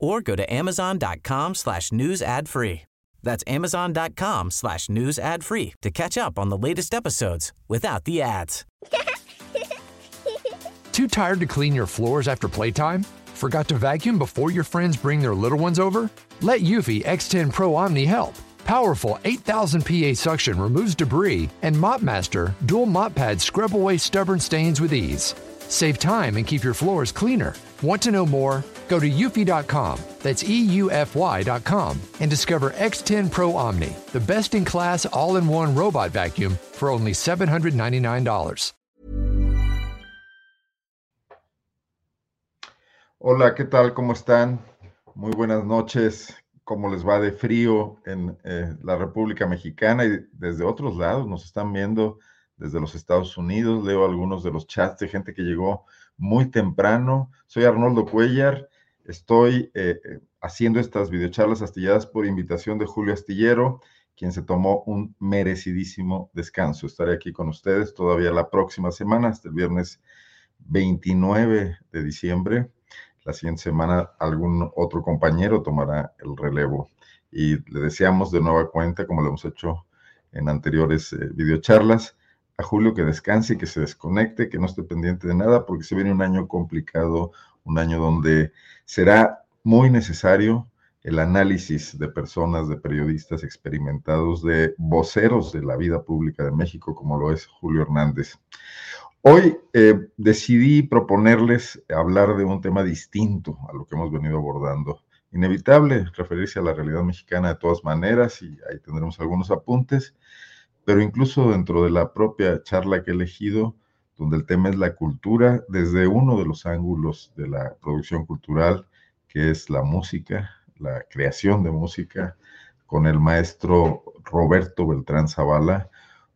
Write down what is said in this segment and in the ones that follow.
or go to amazon.com slash news ad free. That's amazon.com slash news ad free to catch up on the latest episodes without the ads. Too tired to clean your floors after playtime? Forgot to vacuum before your friends bring their little ones over? Let Eufy X10 Pro Omni help. Powerful 8000 PA suction removes debris, and MopMaster dual mop pads scrub away stubborn stains with ease. Save time and keep your floors cleaner. Want to know more? Go to eufy.com, that's EUFY.com, and discover X10 Pro Omni, the best in class all in one robot vacuum for only $799. Hola, ¿qué tal? ¿Cómo están? Muy buenas noches. ¿Cómo les va de frío en eh, la República Mexicana y desde otros lados? Nos están viendo desde los Estados Unidos. Leo algunos de los chats de gente que llegó muy temprano. Soy Arnoldo Cuellar. Estoy eh, eh, haciendo estas videocharlas astilladas por invitación de Julio Astillero, quien se tomó un merecidísimo descanso. Estaré aquí con ustedes todavía la próxima semana, hasta el viernes 29 de diciembre. La siguiente semana algún otro compañero tomará el relevo y le deseamos de nueva cuenta, como lo hemos hecho en anteriores eh, videocharlas, a Julio que descanse, que se desconecte, que no esté pendiente de nada, porque se viene un año complicado, un año donde será muy necesario el análisis de personas, de periodistas experimentados, de voceros de la vida pública de México, como lo es Julio Hernández. Hoy eh, decidí proponerles hablar de un tema distinto a lo que hemos venido abordando. Inevitable referirse a la realidad mexicana de todas maneras, y ahí tendremos algunos apuntes, pero incluso dentro de la propia charla que he elegido, donde el tema es la cultura, desde uno de los ángulos de la producción cultural, que es la música, la creación de música, con el maestro Roberto Beltrán Zavala,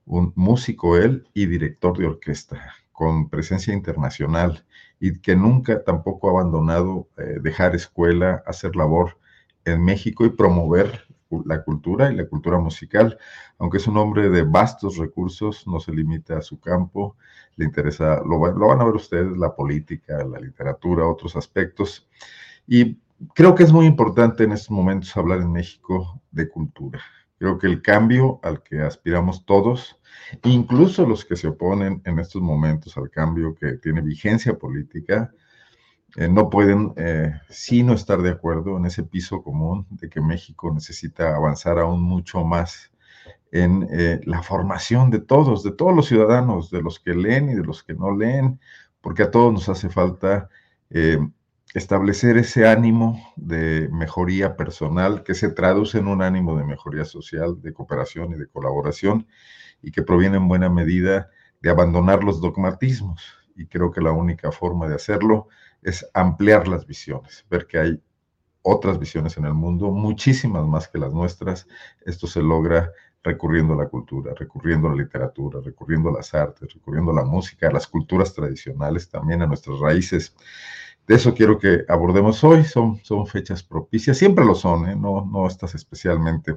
un músico él y director de orquesta, con presencia internacional y que nunca tampoco ha abandonado eh, dejar escuela, hacer labor en México y promover la cultura y la cultura musical. Aunque es un hombre de vastos recursos, no se limita a su campo, le interesa, lo, van a ver ustedes, la política, la literatura, otros aspectos. Y creo que es muy importante en estos momentos hablar en México de cultura. Creo que el cambio al que aspiramos todos, incluso los que se oponen en estos momentos al cambio que tiene vigencia política, eh, no pueden eh, sino estar de acuerdo en ese piso común de que México necesita avanzar aún mucho más en eh, la formación de todos, de todos los ciudadanos, de los que leen y de los que no leen, porque a todos nos hace falta establecer ese ánimo de mejoría personal que se traduce en un ánimo de mejoría social, de cooperación y de colaboración, y que proviene en buena medida de abandonar los dogmatismos. Y creo que la única forma de hacerlo es ampliar las visiones, ver que hay otras visiones en el mundo, muchísimas más que las nuestras. Esto se logra recurriendo a la cultura, recurriendo a la literatura, recurriendo a las artes, recurriendo a la música, a las culturas tradicionales, también a nuestras raíces. De eso quiero que abordemos hoy. Son, son fechas propicias, siempre lo son, ¿eh? no, no estas especialmente.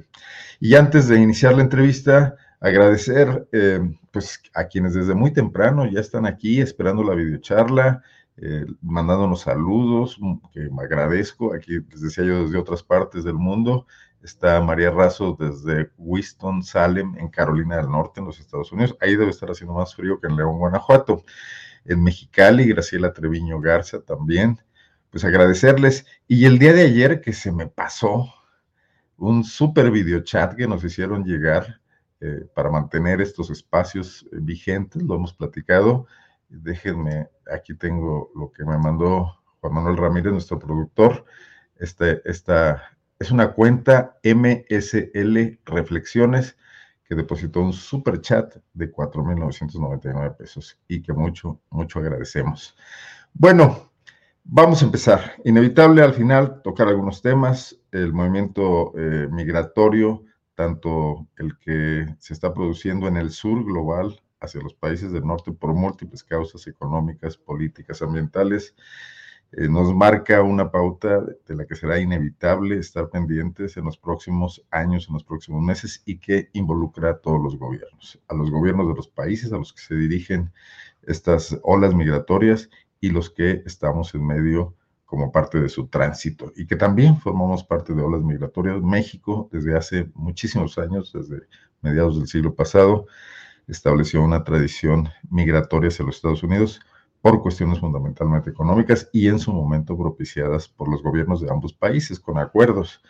Y antes de iniciar la entrevista, agradecer eh, pues, a quienes desde muy temprano ya están aquí esperando la videocharla, eh, mandándonos saludos, mm, que me agradezco. Aquí les decía yo desde otras partes del mundo. Está María Razo desde Winston Salem, en Carolina del Norte, en los Estados Unidos. Ahí debe estar haciendo más frío que en León, Guanajuato. En Mexicali, Graciela Treviño Garza también. Pues agradecerles. Y el día de ayer que se me pasó un super video chat que nos hicieron llegar eh, para mantener estos espacios vigentes, lo hemos platicado Déjenme, aquí tengo lo que me mandó Juan Manuel Ramírez, nuestro productor. Este, esta es una cuenta MSL Reflexiones que depositó un super chat de 4.999 pesos y que mucho, mucho agradecemos. Bueno, Vamos a empezar. Inevitable al final tocar algunos temas, el movimiento eh, migratorio, tanto el que se está produciendo en el sur global hacia los países del norte por múltiples causas económicas, políticas, ambientales, eh, nos marca una pauta de la que será inevitable estar pendientes en los próximos años, en los próximos meses y que involucra a todos los gobiernos, a los gobiernos de los países a los que se dirigen estas olas migratorias y los que estamos en medio como parte de su tránsito y que también formamos parte de olas migratorias. México desde hace muchísimos años, desde mediados del siglo pasado, estableció una tradición migratoria hacia los Estados Unidos por cuestiones fundamentalmente económicas y en su momento propiciadas por los gobiernos de ambos países con acuerdos.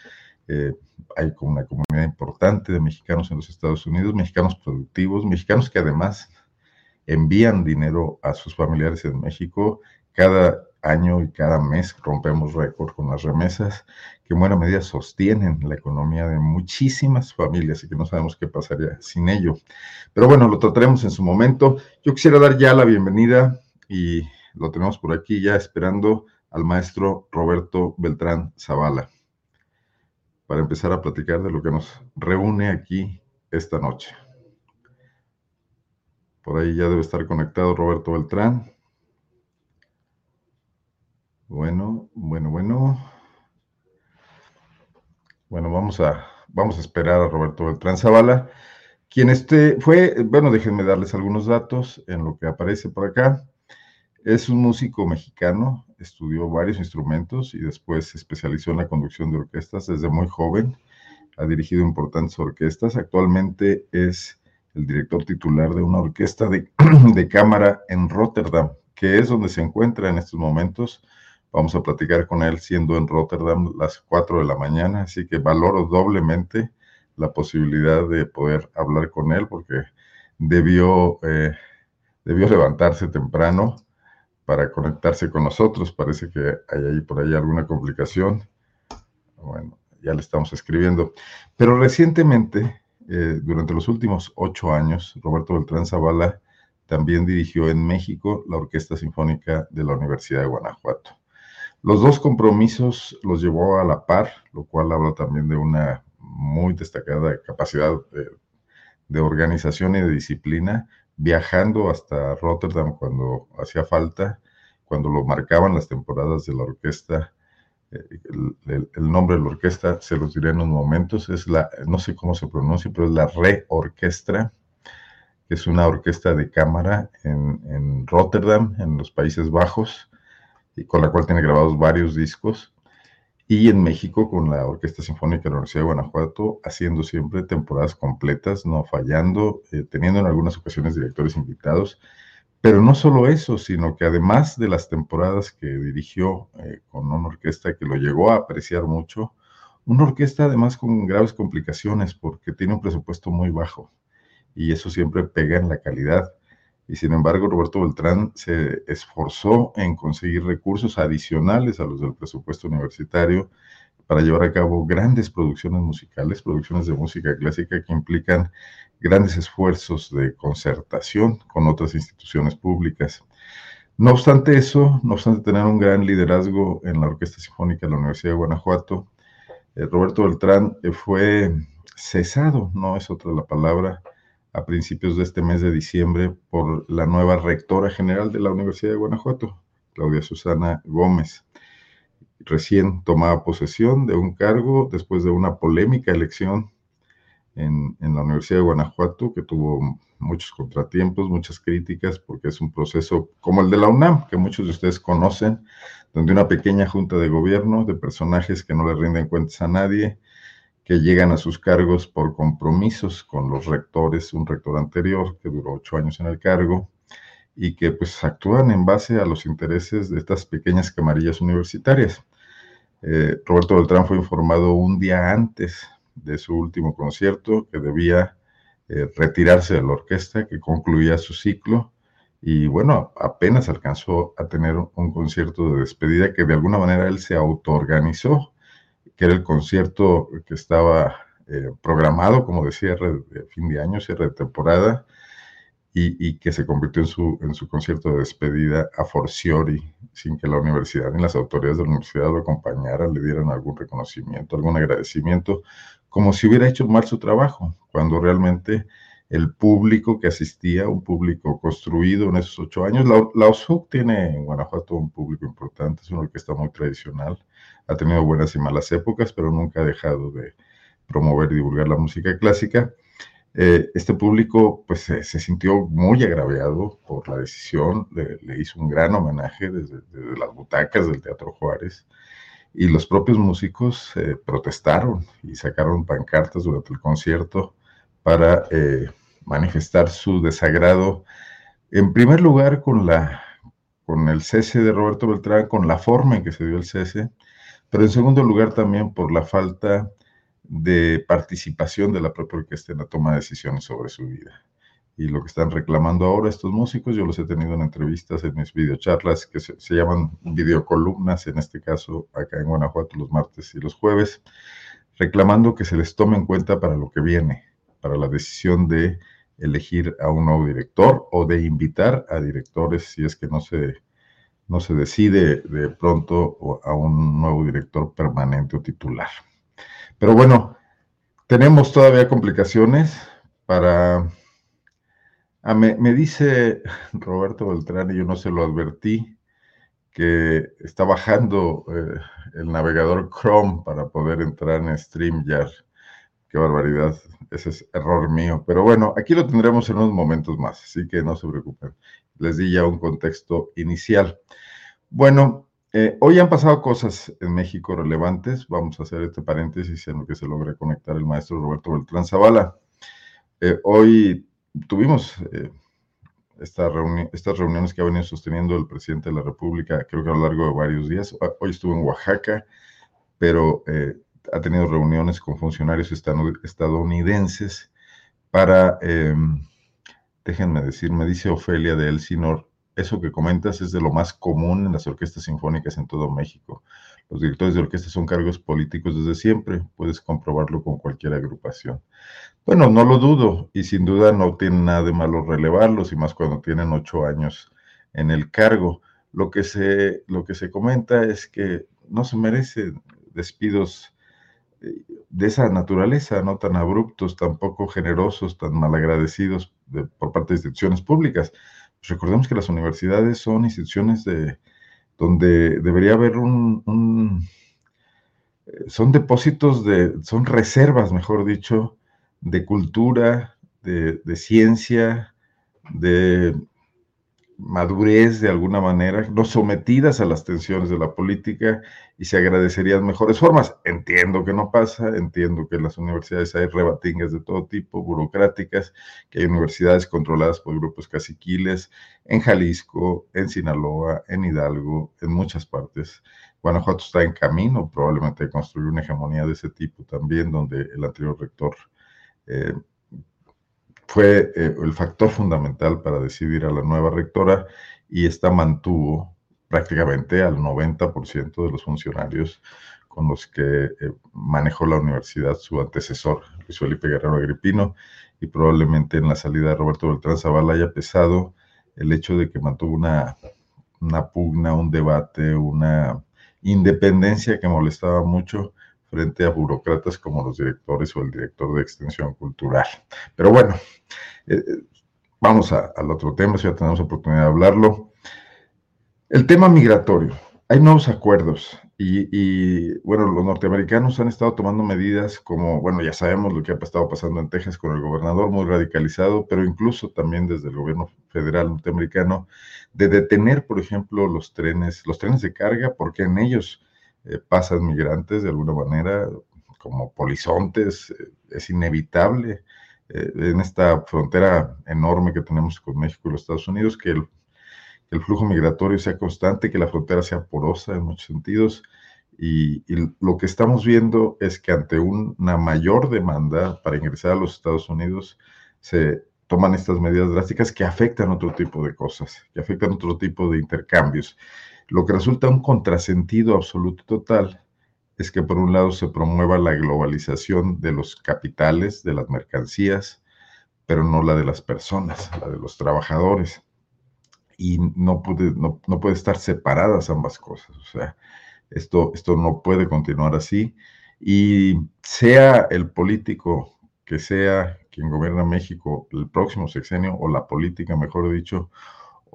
Eh, hay una comunidad importante de mexicanos en los Estados Unidos, mexicanos productivos, mexicanos que además envían dinero a sus familiares en México. Cada año y cada mes rompemos récord con las remesas que en buena medida sostienen la economía de muchísimas familias y que no sabemos qué pasaría sin ello. Pero bueno, lo trataremos en su momento. Yo quisiera dar ya la bienvenida y lo tenemos por aquí ya esperando al maestro Roberto Beltrán Zavala para empezar a platicar de lo que nos reúne aquí esta noche. Por ahí ya debe estar conectado Roberto Beltrán. Bueno, bueno, bueno. Bueno, vamos a, vamos a esperar a Roberto Beltrán Zavala, quien este fue, bueno, déjenme darles algunos datos en lo que aparece por acá. Es un músico mexicano, estudió varios instrumentos y después se especializó en la conducción de orquestas desde muy joven. Ha dirigido importantes orquestas. Actualmente es el director titular de una orquesta de, de cámara en Rotterdam, que es donde se encuentra en estos momentos. Vamos a platicar con él siendo en Rotterdam las 4 de la mañana, así que valoro doblemente la posibilidad de poder hablar con él porque debió, eh, debió levantarse temprano para conectarse con nosotros. Parece que hay ahí por ahí alguna complicación. Bueno, ya le estamos escribiendo. Pero recientemente, eh, durante los últimos ocho años, Roberto Beltrán Zavala también dirigió en México la Orquesta Sinfónica de la Universidad de Guanajuato. Los dos compromisos los llevó a la par, lo cual habla también de una muy destacada capacidad de, organización y de disciplina, viajando hasta Rotterdam cuando hacía falta, cuando lo marcaban las temporadas de la orquesta. Eh, el, nombre de la orquesta, se los diré en unos momentos, es la, no sé cómo se pronuncia, pero es la Re-Orquestra, que es una orquesta de cámara en Rotterdam, en los Países Bajos, y con la cual tiene grabados varios discos y en México con la Orquesta Sinfónica de la Universidad de Guanajuato, haciendo siempre temporadas completas, no fallando, eh, teniendo en algunas ocasiones directores invitados. Pero no solo eso, sino que además de las temporadas que dirigió eh, con una orquesta que lo llegó a apreciar mucho, una orquesta además con graves complicaciones porque tiene un presupuesto muy bajo y eso siempre pega en la calidad y sin embargo Roberto Beltrán se esforzó en conseguir recursos adicionales a los del presupuesto universitario para llevar a cabo grandes producciones musicales, producciones de música clásica que implican grandes esfuerzos de concertación con otras instituciones públicas. No obstante eso, no obstante tener un gran liderazgo en la Orquesta Sinfónica de la Universidad de Guanajuato, eh, Roberto Beltrán eh, fue cesado, no es otra la palabra, a principios de este mes de diciembre por la nueva rectora general de la Universidad de Guanajuato, Claudia Susana Gómez. Recién tomaba posesión de un cargo después de una polémica elección en, en, la Universidad de Guanajuato que tuvo muchos contratiempos, muchas críticas, porque es un proceso como el de la UNAM, que muchos de ustedes conocen, donde una pequeña junta de gobierno de personajes que no le rinden cuentas a nadie, que llegan a sus cargos por compromisos con los rectores, un rector anterior que duró ocho años en el cargo y que pues actúan en base a los intereses de estas pequeñas camarillas universitarias. Eh, Roberto Beltrán fue informado un día antes de su último concierto que debía eh, retirarse de la orquesta, que concluía su ciclo y bueno, apenas alcanzó a tener un concierto de despedida que de alguna manera él se autoorganizó que era el concierto que estaba eh, programado como de cierre de fin de año, cierre de temporada, y, que se convirtió en su, en su concierto de despedida a forciori, sin que la universidad ni las autoridades de la universidad lo acompañaran, le dieran algún reconocimiento, algún agradecimiento, como si hubiera hecho mal su trabajo, cuando realmente el público que asistía, un público construido en esos ocho años. La, la OSUC tiene en Guanajuato un público importante, es una orquesta muy tradicional, ha tenido buenas y malas épocas, pero nunca ha dejado de promover y divulgar la música clásica. Eh, este público pues se, sintió muy agraviado por la decisión, le, hizo un gran homenaje desde, las butacas del Teatro Juárez y los propios músicos eh, protestaron y sacaron pancartas durante el concierto para eh, manifestar su desagrado, en primer lugar con, la, con el cese de Roberto Beltrán, con la forma en que se dio el cese, pero en segundo lugar también por la falta de participación de la propia orquesta en la toma de decisiones sobre su vida. Y lo que están reclamando ahora estos músicos, yo los he tenido en entrevistas, en mis videocharlas, que se, llaman videocolumnas, en este caso acá en Guanajuato los martes y los jueves, reclamando que se les tome en cuenta para lo que viene, para la decisión de elegir a un nuevo director o de invitar a directores si es que no se, no se decide de pronto a un nuevo director permanente o titular. Pero bueno, tenemos todavía complicaciones para... Ah, me, dice Roberto Beltrán, y yo no se lo advertí, que está bajando eh, el navegador Chrome para poder entrar en StreamYard. Qué barbaridad, ese es error mío. Pero bueno, aquí lo tendremos en unos momentos más, así que no se preocupen. Les di ya un contexto inicial. Bueno, eh, hoy han pasado cosas en México relevantes. Vamos a hacer este paréntesis en lo que se logra conectar el maestro Roberto Beltrán Zavala. Eh, hoy tuvimos eh, estas reuniones que ha venido sosteniendo el presidente de la República, creo que a lo largo de varios días. Hoy estuvo en Oaxaca, pero ha tenido reuniones con funcionarios estadounidenses para, déjenme decir, me dice Ofelia de Elsinor, eso que comentas es de lo más común en las orquestas sinfónicas en todo México. Los directores de orquesta son cargos políticos desde siempre, puedes comprobarlo con cualquier agrupación. Bueno, no lo dudo y sin duda no tiene nada de malo relevarlos y más cuando tienen ocho años en el cargo. Lo que se, lo que se comenta es que no se merecen despidos de esa naturaleza, no tan abruptos, tan poco generosos, tan malagradecidos por parte de instituciones públicas. Recordemos que las universidades son instituciones de, donde debería haber un, eh, son depósitos de, son reservas, mejor dicho, de cultura, de, de ciencia, de madurez de alguna manera, no sometidas a las tensiones de la política y se agradecerían mejores formas. Entiendo que no pasa, entiendo que en las universidades hay rebatingas de todo tipo, burocráticas, que hay universidades controladas por grupos caciquiles en Jalisco, en Sinaloa, en Hidalgo, en muchas partes. Guanajuato está en camino probablemente de construir una hegemonía de ese tipo también, donde el anterior rector eh, fue eh, el factor fundamental para decidir a la nueva rectora y esta mantuvo prácticamente al 90% de los funcionarios con los que eh, manejó la universidad su antecesor, Luis Felipe Guerrero Agripino, y probablemente en la salida de Roberto Beltrán Zavala haya pesado el hecho de que mantuvo una, una pugna, un debate, una independencia que molestaba mucho frente a burócratas como los directores o el director de extensión cultural. Pero bueno, eh, eh, vamos al otro tema, si ya tenemos oportunidad de hablarlo. El tema migratorio. Hay nuevos acuerdos y, bueno, los norteamericanos han estado tomando medidas como, bueno, ya sabemos lo que ha estado pasando en Texas con el gobernador muy radicalizado, pero incluso también desde el gobierno federal norteamericano, de detener, por ejemplo, los trenes, los trenes de carga, porque en ellos eh, pasan migrantes de alguna manera, como polizontes, eh, es inevitable eh, en esta frontera enorme que tenemos con México y los Estados Unidos, que el, el flujo migratorio sea constante, que la frontera sea porosa en muchos sentidos. Y, lo que estamos viendo es que ante una mayor demanda para ingresar a los Estados Unidos, se toman estas medidas drásticas que afectan otro tipo de cosas, que afectan otro tipo de intercambios. Lo que resulta un contrasentido absoluto y total es que por un lado se promueva la globalización de los capitales, de las mercancías, pero no la de las personas, la de los trabajadores. Y no puede, estar separadas ambas cosas. O sea, esto, esto no puede continuar así. Y sea el político que sea quien gobierna México el próximo sexenio, o la política, mejor dicho,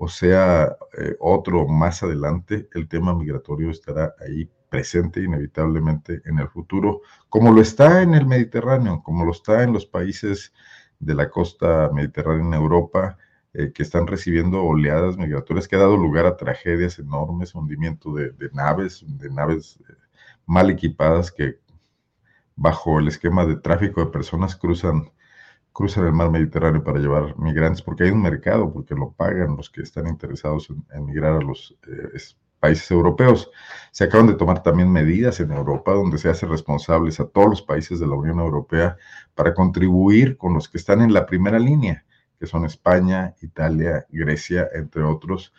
o sea eh, otro más adelante, el tema migratorio estará ahí presente inevitablemente en el futuro, como lo está en el Mediterráneo, como lo está en los países de la costa mediterránea en Europa, eh, que están recibiendo oleadas migratorias que ha dado lugar a tragedias enormes, hundimiento de, naves, de naves eh, mal equipadas que bajo el esquema de tráfico de personas cruzan, cruzan el mar Mediterráneo para llevar migrantes, porque hay un mercado, porque lo pagan los que están interesados en, emigrar migrar a los eh, países europeos. Se acaban de tomar también medidas en Europa donde se hace responsables a todos los países de la Unión Europea para contribuir con los que están en la primera línea, que son España, Italia, Grecia, entre otros,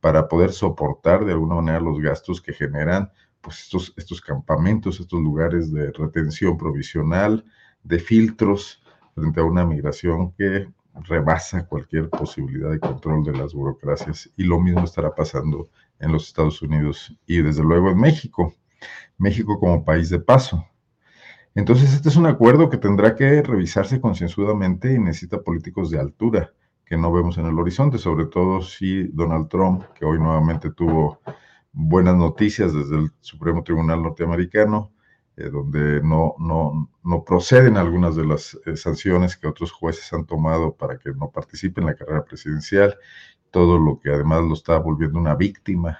para poder soportar de alguna manera los gastos que generan pues, estos, estos campamentos, estos lugares de retención provisional, de filtros frente a una migración que rebasa cualquier posibilidad de control de las burocracias. Y lo mismo estará pasando en los Estados Unidos y desde luego en México. México como país de paso. Entonces, este es un acuerdo que tendrá que revisarse concienzudamente y necesita políticos de altura que no vemos en el horizonte, sobre todo si Donald Trump, que hoy nuevamente tuvo buenas noticias desde el Supremo Tribunal norteamericano, eh, donde no, no, no, proceden algunas de las eh, sanciones que otros jueces han tomado para que no participe en la carrera presidencial todo lo que además lo está volviendo una víctima.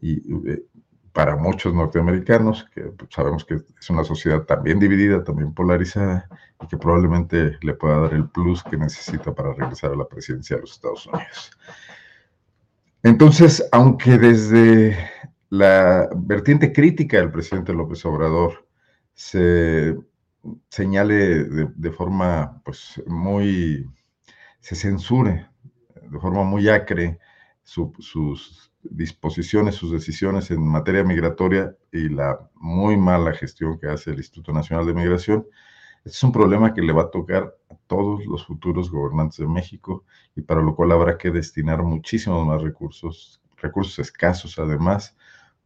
Y eh, para muchos norteamericanos, que pues, sabemos que es una sociedad también dividida, también polarizada, y que probablemente le pueda dar el plus que necesita para regresar a la presidencia de los Estados Unidos. Entonces, aunque desde la vertiente crítica del presidente López Obrador se señale de, forma pues muy, se censure de forma muy acre sus disposiciones, sus decisiones en materia migratoria y la muy mala gestión que hace el Instituto Nacional de Migración. Es un problema que le va a tocar a todos los futuros gobernantes de México y para lo cual habrá que destinar muchísimos más recursos, recursos escasos además,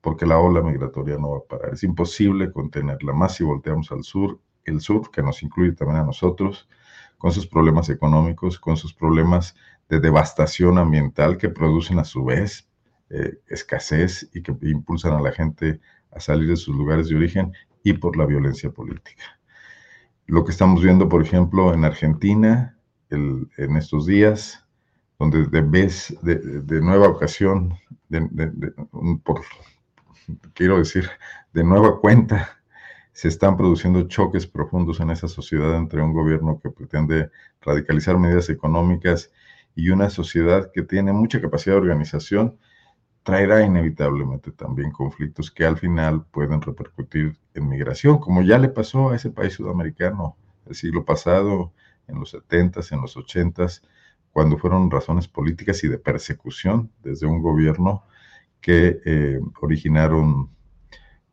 porque la ola migratoria no va a parar. Es imposible contenerla, más si volteamos al sur, el sur, que nos incluye también a nosotros, con sus problemas económicos, con sus problemas de devastación ambiental que producen a su vez eh, escasez y que impulsan a la gente a salir de sus lugares de origen y por la violencia política. Lo que estamos viendo, por ejemplo, en Argentina en estos días, donde de de, nueva ocasión, por, quiero decir, de nueva cuenta, se están produciendo choques profundos en esa sociedad entre un gobierno que pretende radicalizar medidas económicas y una sociedad que tiene mucha capacidad de organización traerá inevitablemente también conflictos que al final pueden repercutir en migración, como ya le pasó a ese país sudamericano el siglo pasado, en los 70s, en los 80s, cuando fueron razones políticas y de persecución desde un gobierno que eh, originaron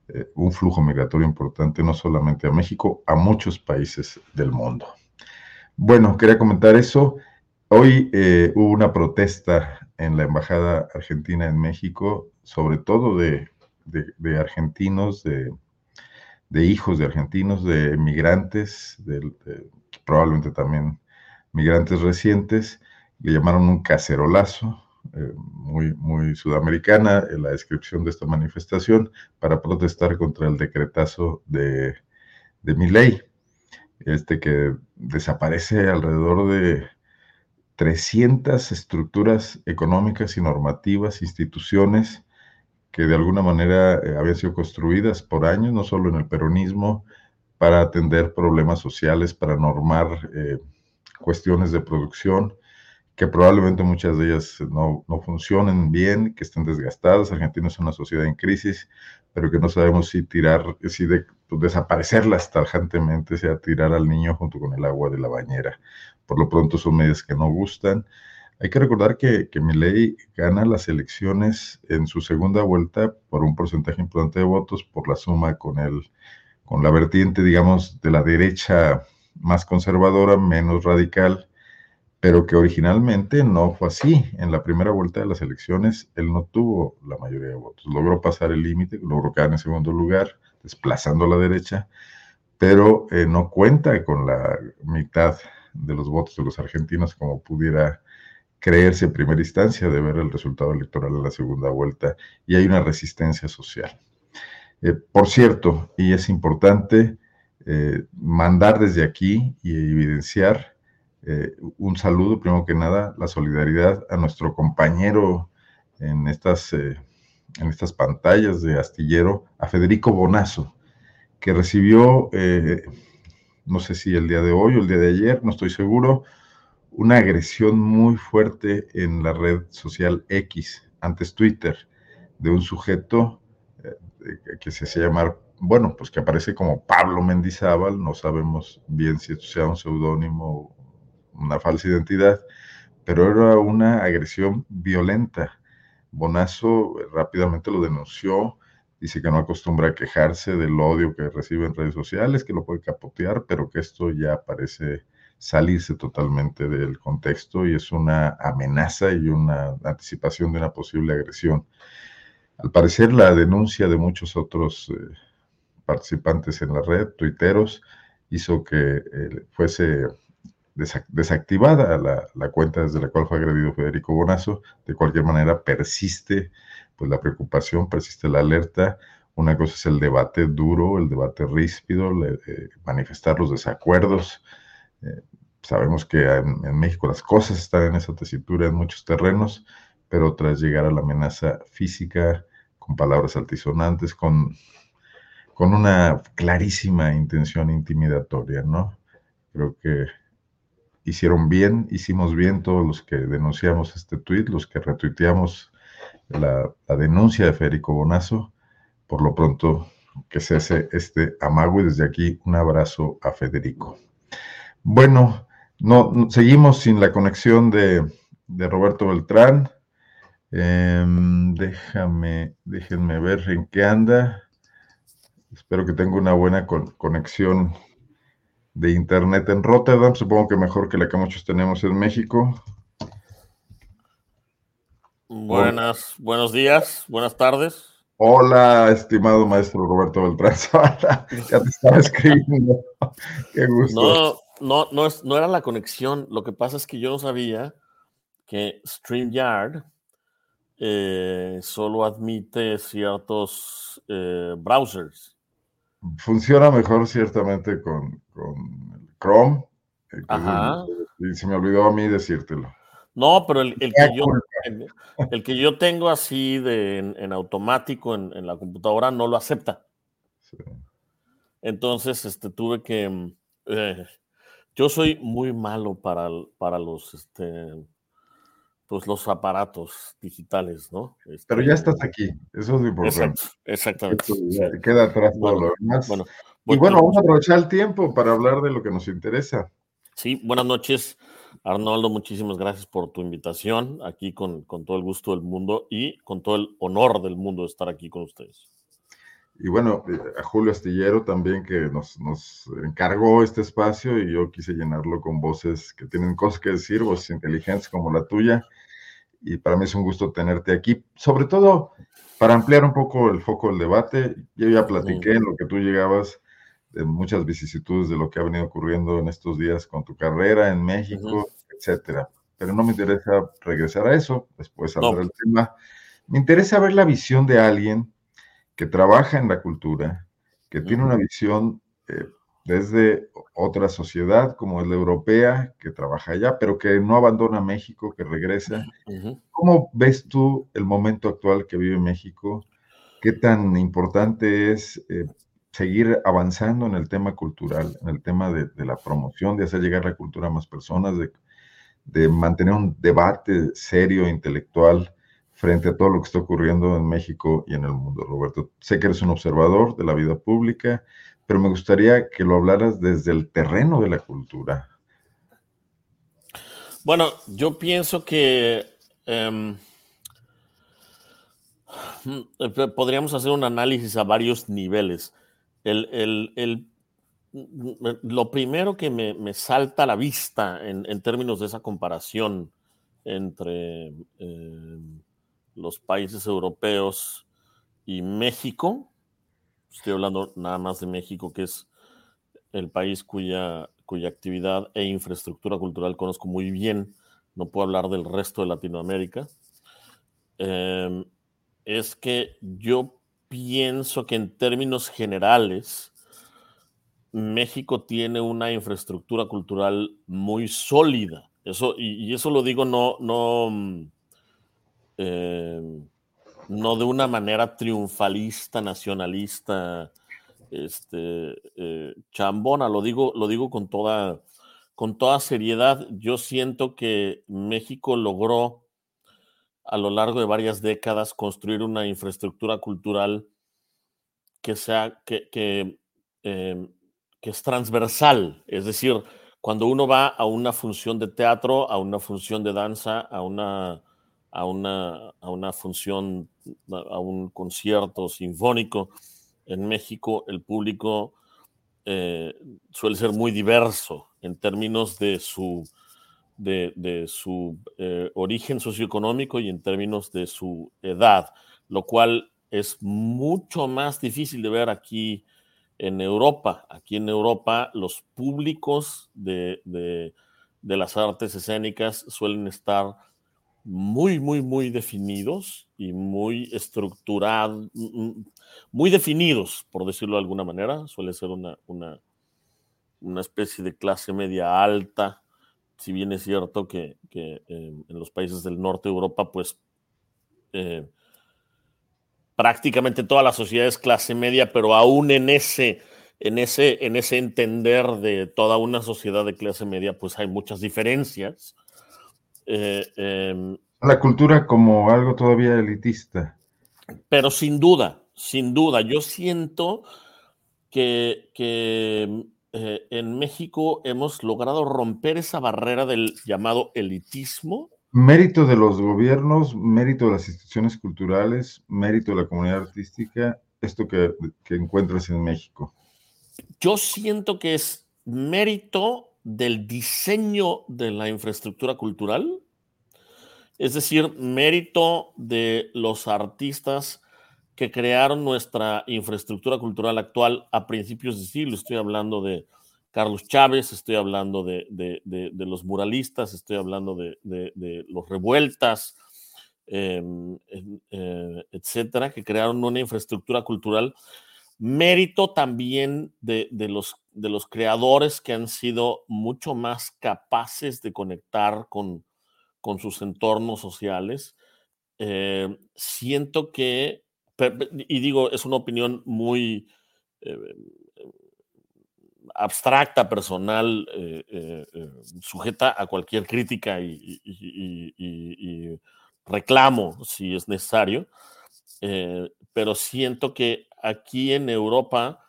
eh, un flujo migratorio importante no solamente a México, a muchos países del mundo. Bueno, quería comentar eso. Hoy eh, hubo una protesta en la Embajada Argentina en México, sobre todo de, argentinos, de, hijos de argentinos, de migrantes, probablemente también migrantes recientes, le llamaron un cacerolazo, eh, muy, muy sudamericana en la descripción de esta manifestación, para protestar contra el decretazo de, de mi ley, este que desaparece alrededor de 300 estructuras económicas y normativas, instituciones que de alguna manera eh, habían sido construidas por años, no solo en el peronismo, para atender problemas sociales, para normar eh, cuestiones de producción, que probablemente muchas de ellas no, no, funcionen bien, que estén desgastadas. Argentina es una sociedad en crisis, pero que no sabemos si tirar, si de, pues, desaparecerlas tajantemente, sea tirar al niño junto con el agua de la bañera por lo pronto son medidas que no gustan. Hay que recordar que, que Milei gana las elecciones en su segunda vuelta por un porcentaje importante de votos por la suma con el, con la vertiente, digamos, de la derecha más conservadora, menos radical, pero que originalmente no fue así. En la primera vuelta de las elecciones, él no tuvo la mayoría de votos. Logró pasar el límite, logró quedar en segundo lugar, desplazando a la derecha, pero eh, no cuenta con la mitad de los votos de los argentinos como pudiera creerse en primera instancia de ver el resultado electoral en la segunda vuelta y hay una resistencia social. Eh, por cierto, y es importante eh, mandar desde aquí y evidenciar eh, un saludo, primero que nada, la solidaridad a nuestro compañero en estas, en estas pantallas de astillero, a Federico Bonazo, que recibió, no sé si el día de hoy o el día de ayer, no estoy seguro, una agresión muy fuerte en la red social X, antes Twitter, de un sujeto que se hace llamar, bueno, pues que aparece como Pablo Mendizábal, no sabemos bien si esto sea un seudónimo una falsa identidad, pero era una agresión violenta. Bonazo rápidamente lo denunció, dice que no acostumbra a quejarse del odio que recibe en redes sociales, que lo puede capotear, pero que esto ya parece salirse totalmente del contexto y es una amenaza y una anticipación de una posible agresión. Al parecer, la denuncia de muchos otros eh, participantes en la red, tuiteros, hizo que eh, fuese desactivada la, cuenta desde la cual fue agredido Federico Bonazo. De cualquier manera, persiste pues, la preocupación, persiste la alerta. Una cosa es el debate duro, el debate ríspido, eh, manifestar los desacuerdos. sabemos que en, en México las cosas están en esa tesitura en muchos terrenos, pero tras llegar a la amenaza física, con palabras altisonantes, con, con una clarísima intención intimidatoria, ¿no? Creo que hicieron bien, hicimos bien todos los que denunciamos este tuit, los que retuiteamos la, denuncia de Federico Bonazo. Por lo pronto, que se hace este amago y desde aquí un abrazo a Federico. Bueno, no, seguimos sin la conexión de, de Roberto Beltrán. Em, déjame, déjenme ver en qué anda. Espero que tenga una buena conexión de internet en Rotterdam. Supongo que mejor que la que muchos tenemos en México. Buenas, buenos días, buenas tardes. Hola, estimado maestro Roberto Beltrán ya te estaba escribiendo. Qué gusto. No, no, no, es, no era la conexión. Lo que pasa es que yo no sabía que StreamYard eh, solo admite ciertos eh, browsers. Funciona mejor ciertamente con, con Chrome. Eh, Ajá. y se me olvidó a mí decírtelo. No, pero el, que, yo, el, que yo tengo así de, en, automático en, la computadora no lo acepta. Entonces, este, tuve que... yo soy muy malo para, para los... Este, pues los aparatos digitales, ¿no? Pero ya estás aquí, eso es lo importante. exactamente. queda atrás todo lo demás. Bueno, y bueno, vamos a aprovechar el tiempo para hablar de lo que nos interesa. Sí, buenas noches, Arnoldo, muchísimas gracias por tu invitación, aquí con, con todo el gusto del mundo y con todo el honor del mundo de estar aquí con ustedes. Y bueno, eh, a Julio Astillero también que nos, nos, encargó este espacio y yo quise llenarlo con voces que tienen cosas que decir, voces inteligentes como la tuya. Y para mí es un gusto tenerte aquí, sobre todo para ampliar un poco el foco del debate. Yo ya platiqué en lo que tú llegabas de muchas vicisitudes de lo que ha venido ocurriendo en estos días con tu carrera en México, etcétera. Pero no me interesa regresar a eso, después hablar del tema. Me interesa ver la visión de alguien que trabaja en la cultura, que tiene una visión eh, desde otra sociedad como es la europea, que trabaja allá, pero que no abandona México, que regresa. ¿Cómo ves tú el momento actual que vive México? ¿Qué tan importante es eh, seguir avanzando en el tema cultural, en el tema de, la promoción, de hacer llegar la cultura a más personas, de, de mantener un debate serio, intelectual? Frente a todo lo que está ocurriendo en México y en el mundo, Roberto. Sé que eres un observador de la vida pública, pero me gustaría que lo hablaras desde el terreno de la cultura. Bueno, yo pienso que em, podríamos hacer un análisis a varios niveles. El, lo primero que me, salta a la vista en, términos de esa comparación entre eh, los países europeos y México, estoy hablando nada más de México, que es el país cuya, cuya actividad e infraestructura cultural conozco muy bien, no puedo hablar del resto de Latinoamérica, em, es que yo pienso que en términos generales, México tiene una infraestructura cultural muy sólida. Eso, y, eso lo digo no, no, em, no de una manera triunfalista, nacionalista, este, eh, chambona, lo digo, lo digo con toda, con toda seriedad. Yo siento que México logró a lo largo de varias décadas construir una infraestructura cultural que sea, que, que, em, que es transversal, es decir, cuando uno va a una función de teatro, a una función de danza, a una, a una, a una función, a un concierto sinfónico, en México el público eh, suele ser muy diverso en términos de su, de, su eh, origen socioeconómico y en términos de su edad, lo cual es mucho más difícil de ver aquí en Europa. Aquí en Europa los públicos de, de las artes escénicas suelen estar muy, muy, muy definidos y muy estructurados, mm, mm, muy definidos, por decirlo de alguna manera. Suele ser una, una, una especie de clase media alta, si bien es cierto que, que en los países del norte de Europa, pues eh, prácticamente toda la sociedad es clase media, pero aún en ese, en, ese, en ese entender de toda una sociedad de clase media, pues hay muchas diferencias. Eh, em, la cultura como algo todavía elitista. Pero sin duda, sin duda, yo siento que, eh, en México hemos logrado romper esa barrera del llamado elitismo. Mérito de los gobiernos, mérito de las instituciones culturales, mérito de la comunidad artística, esto que, que encuentras en México. Yo siento que es mérito del diseño de la infraestructura cultural, es decir, mérito de los artistas que crearon nuestra infraestructura cultural actual a principios de siglo. Estoy hablando de Carlos Chávez, estoy hablando de, los muralistas, estoy hablando de, los revueltas, em, eh, etcétera, que crearon una infraestructura cultural. Mérito también de, los, de los creadores que han sido mucho más capaces de conectar con, con sus entornos sociales. Eh, siento que y digo, es una opinión muy eh, abstracta, personal, eh, sujeta a cualquier crítica y, reclamo si es necesario, pero siento que aquí en Europa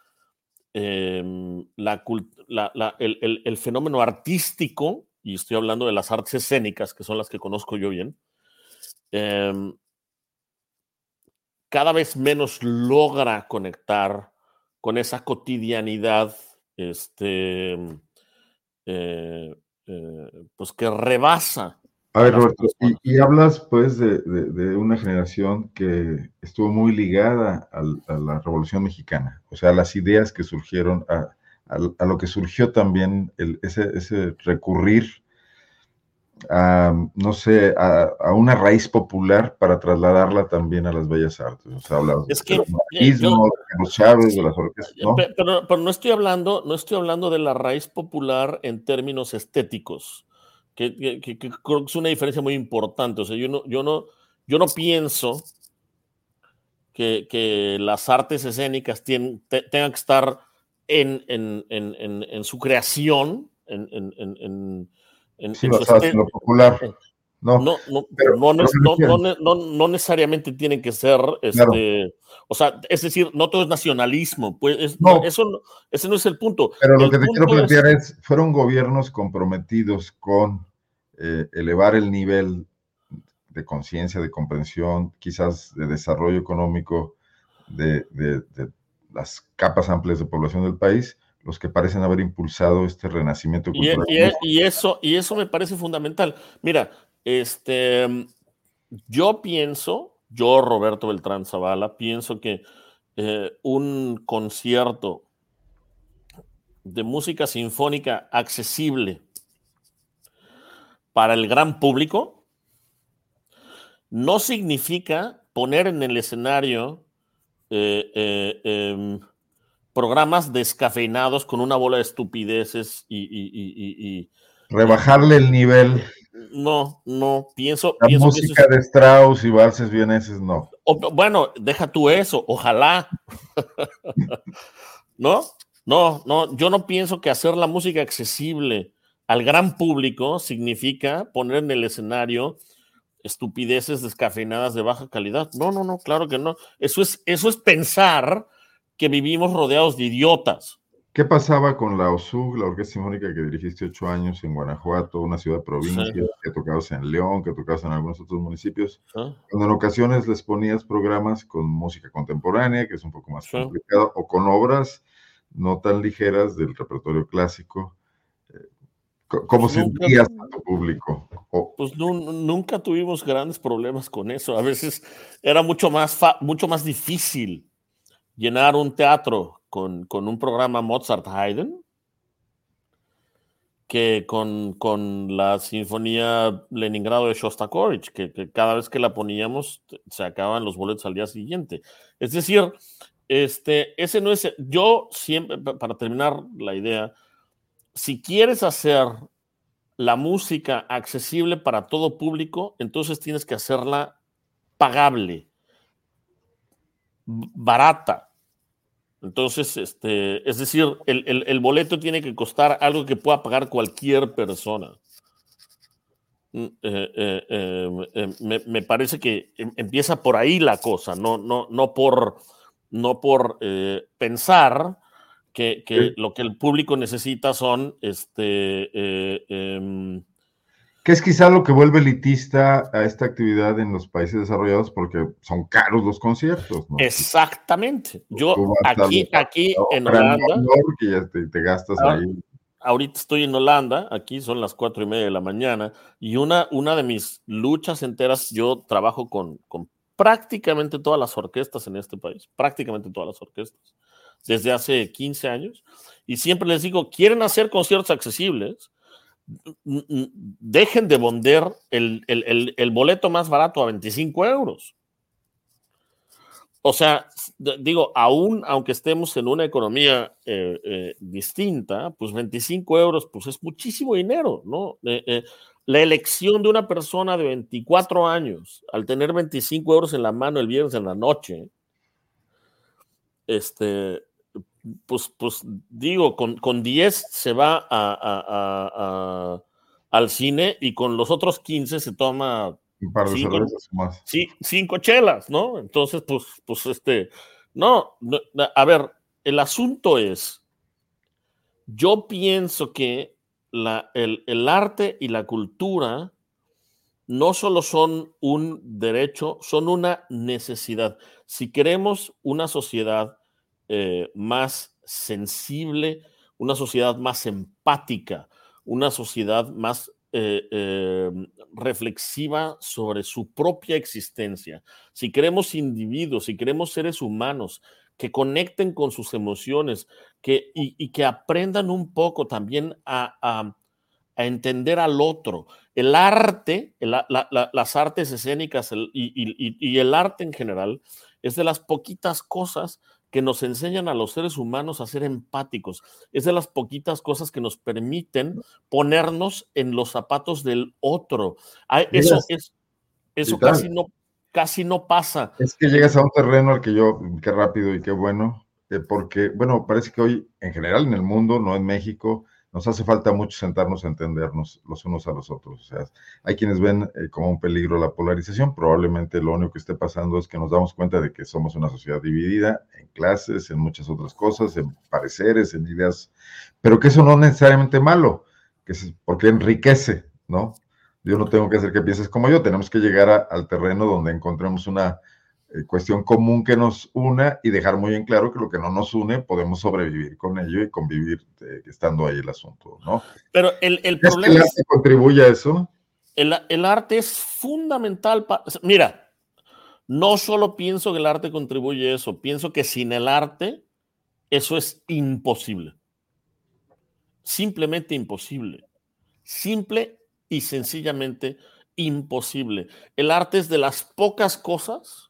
em, el, fenómeno artístico, y estoy hablando de las artes escénicas, que son las que conozco yo bien, em, cada vez menos logra conectar con esa cotidianidad, este, eh, eh, pues que rebasa. A ver, Roberto, y, hablas pues de, una generación que estuvo muy ligada a, la Revolución Mexicana, o sea, las ideas que surgieron, a, lo que surgió también ese, ese recurrir a, no sé, a, una raíz popular para trasladarla también a las bellas artes. O sea, es que, los Chávez, de las orquestas, ¿no? Pero, pero, no estoy hablando, no estoy hablando de la raíz popular en términos estéticos, que, creo que es una diferencia muy importante. O sea, yo no, yo no, yo no pienso que, que las artes escénicas tienen, tengan que estar en, en, en, en su creación, en sí, lo popular. No, no, no, necesariamente tienen que ser, este, o sea, es decir, no todo es nacionalismo, pues no. Eso, ese no es el punto. Pero lo que te quiero plantear es, fueron gobiernos comprometidos con eh, elevar el nivel de conciencia, de comprensión, quizás de desarrollo económico de, de las capas amplias de población del país, los que parecen haber impulsado este renacimiento cultural. Y, eso, y eso me parece fundamental. Mira, este, yo pienso, yo Roberto Beltrán Zavala, pienso que eh, un concierto de música sinfónica accesible para el gran público no significa poner en el escenario eh, eh, em, programas descafeinados con una bola de estupideces y, rebajarle el nivel. No, no, pienso. La música de Strauss y valses vieneses, no. bueno, deja tú eso, ojalá. ¿No? No, no, yo no pienso que hacer la música accesible al gran público significa poner en el escenario estupideces descafeinadas de baja calidad. No, no, no, claro que no. Eso es, eso es pensar que vivimos rodeados de idiotas. ¿Qué pasaba con la OSUG, la Orquesta Sinfónica que dirigiste ocho años en Guanajuato, una ciudad provincia, que tocabas en León, que tocabas en algunos otros municipios? Ah. Cuando en ocasiones les ponías programas con música contemporánea, que es un poco más complicado, o con obras no tan ligeras del repertorio clásico. Eh, ¿Cómo pues sentías a tu público? Pues nunca tuvimos grandes problemas con eso. A veces era mucho más, mucho más difícil llenar un teatro con, un programa Mozart Haydn que con, la Sinfonía Leningrado de Shostakovich, que, que, cada vez que la poníamos se acaban los boletos al día siguiente. Es decir, este, ese no es, yo siempre, para terminar la idea, si quieres hacer la música accesible para todo público, entonces tienes que hacerla pagable, barata, entonces, este, es decir, el, boleto tiene que costar algo que pueda pagar cualquier persona. Mm, eh, eh, em, em, me, parece que em, empieza por ahí la cosa, no, no, no por, no por eh, pensar que, lo que el público necesita son este, que es quizá lo que vuelve elitista a esta actividad en los países desarrollados porque son caros los conciertos. Exactamente. Yo aquí, aquí en Holanda. te, gastas ah, ahí. Ahorita estoy en Holanda, aquí son las cuatro y media de la mañana, y una, una de mis luchas enteras, yo trabajo con, con prácticamente todas las orquestas en este país, prácticamente todas las orquestas, desde hace 15 años, y siempre les digo, quieren hacer conciertos accesibles, dejen de vender el, boleto más barato a 25 euros. O sea, digo, aún aunque estemos en una economía eh, eh, distinta, pues 25 euros, pues es muchísimo dinero, ¿no? Eh, la elección de una persona de 24 años, al tener 25 euros en la mano el viernes en la noche, este, pues, pues digo, con, con 10 se va a, al cine y con los otros 15 se toma un par de cinco, más. Cinco chelas, ¿no? Entonces, pues, pues este, no, a ver, el asunto es, yo pienso que la, el, el arte y la cultura no solo son un derecho, son una necesidad. Si queremos una sociedad eh, más sensible, una sociedad más empática, una sociedad más eh, em, reflexiva sobre su propia existencia. Si queremos individuos, si queremos seres humanos que conecten con sus emociones que, y, que aprendan un poco también a, entender al otro. El arte, las artes escénicas y el arte en general es de las poquitas cosas que nos enseñan a los seres humanos a ser empáticos. Es de las poquitas cosas que nos permiten ponernos en los zapatos del otro. Eso, es, eso casi, no, casi no pasa. Es que llegas a un terreno al que yo, qué rápido y qué bueno, eh, porque, bueno, parece que hoy en general en el mundo, no en México, nos hace falta mucho sentarnos a entendernos los unos a los otros. O sea, hay quienes ven eh, como un peligro la polarización. Probablemente lo único que esté pasando es que nos damos cuenta de que somos una sociedad dividida en clases, en muchas otras cosas, en pareceres, en ideas, pero que eso no es necesariamente malo, que es porque enriquece, ¿no? Yo no tengo que hacer que pienses como yo, tenemos que llegar al terreno donde encontremos una eh, cuestión común que nos una y dejar muy en claro que lo que no nos une podemos sobrevivir con ello y convivir eh, estando ahí el asunto, ¿no? Pero el, el problema el arte contribuye a eso? El, el arte es fundamental. para... Mira, no solo pienso que el arte contribuye a eso, pienso que sin el arte eso es imposible. Simplemente imposible. Simple y sencillamente imposible. El arte es de las pocas cosas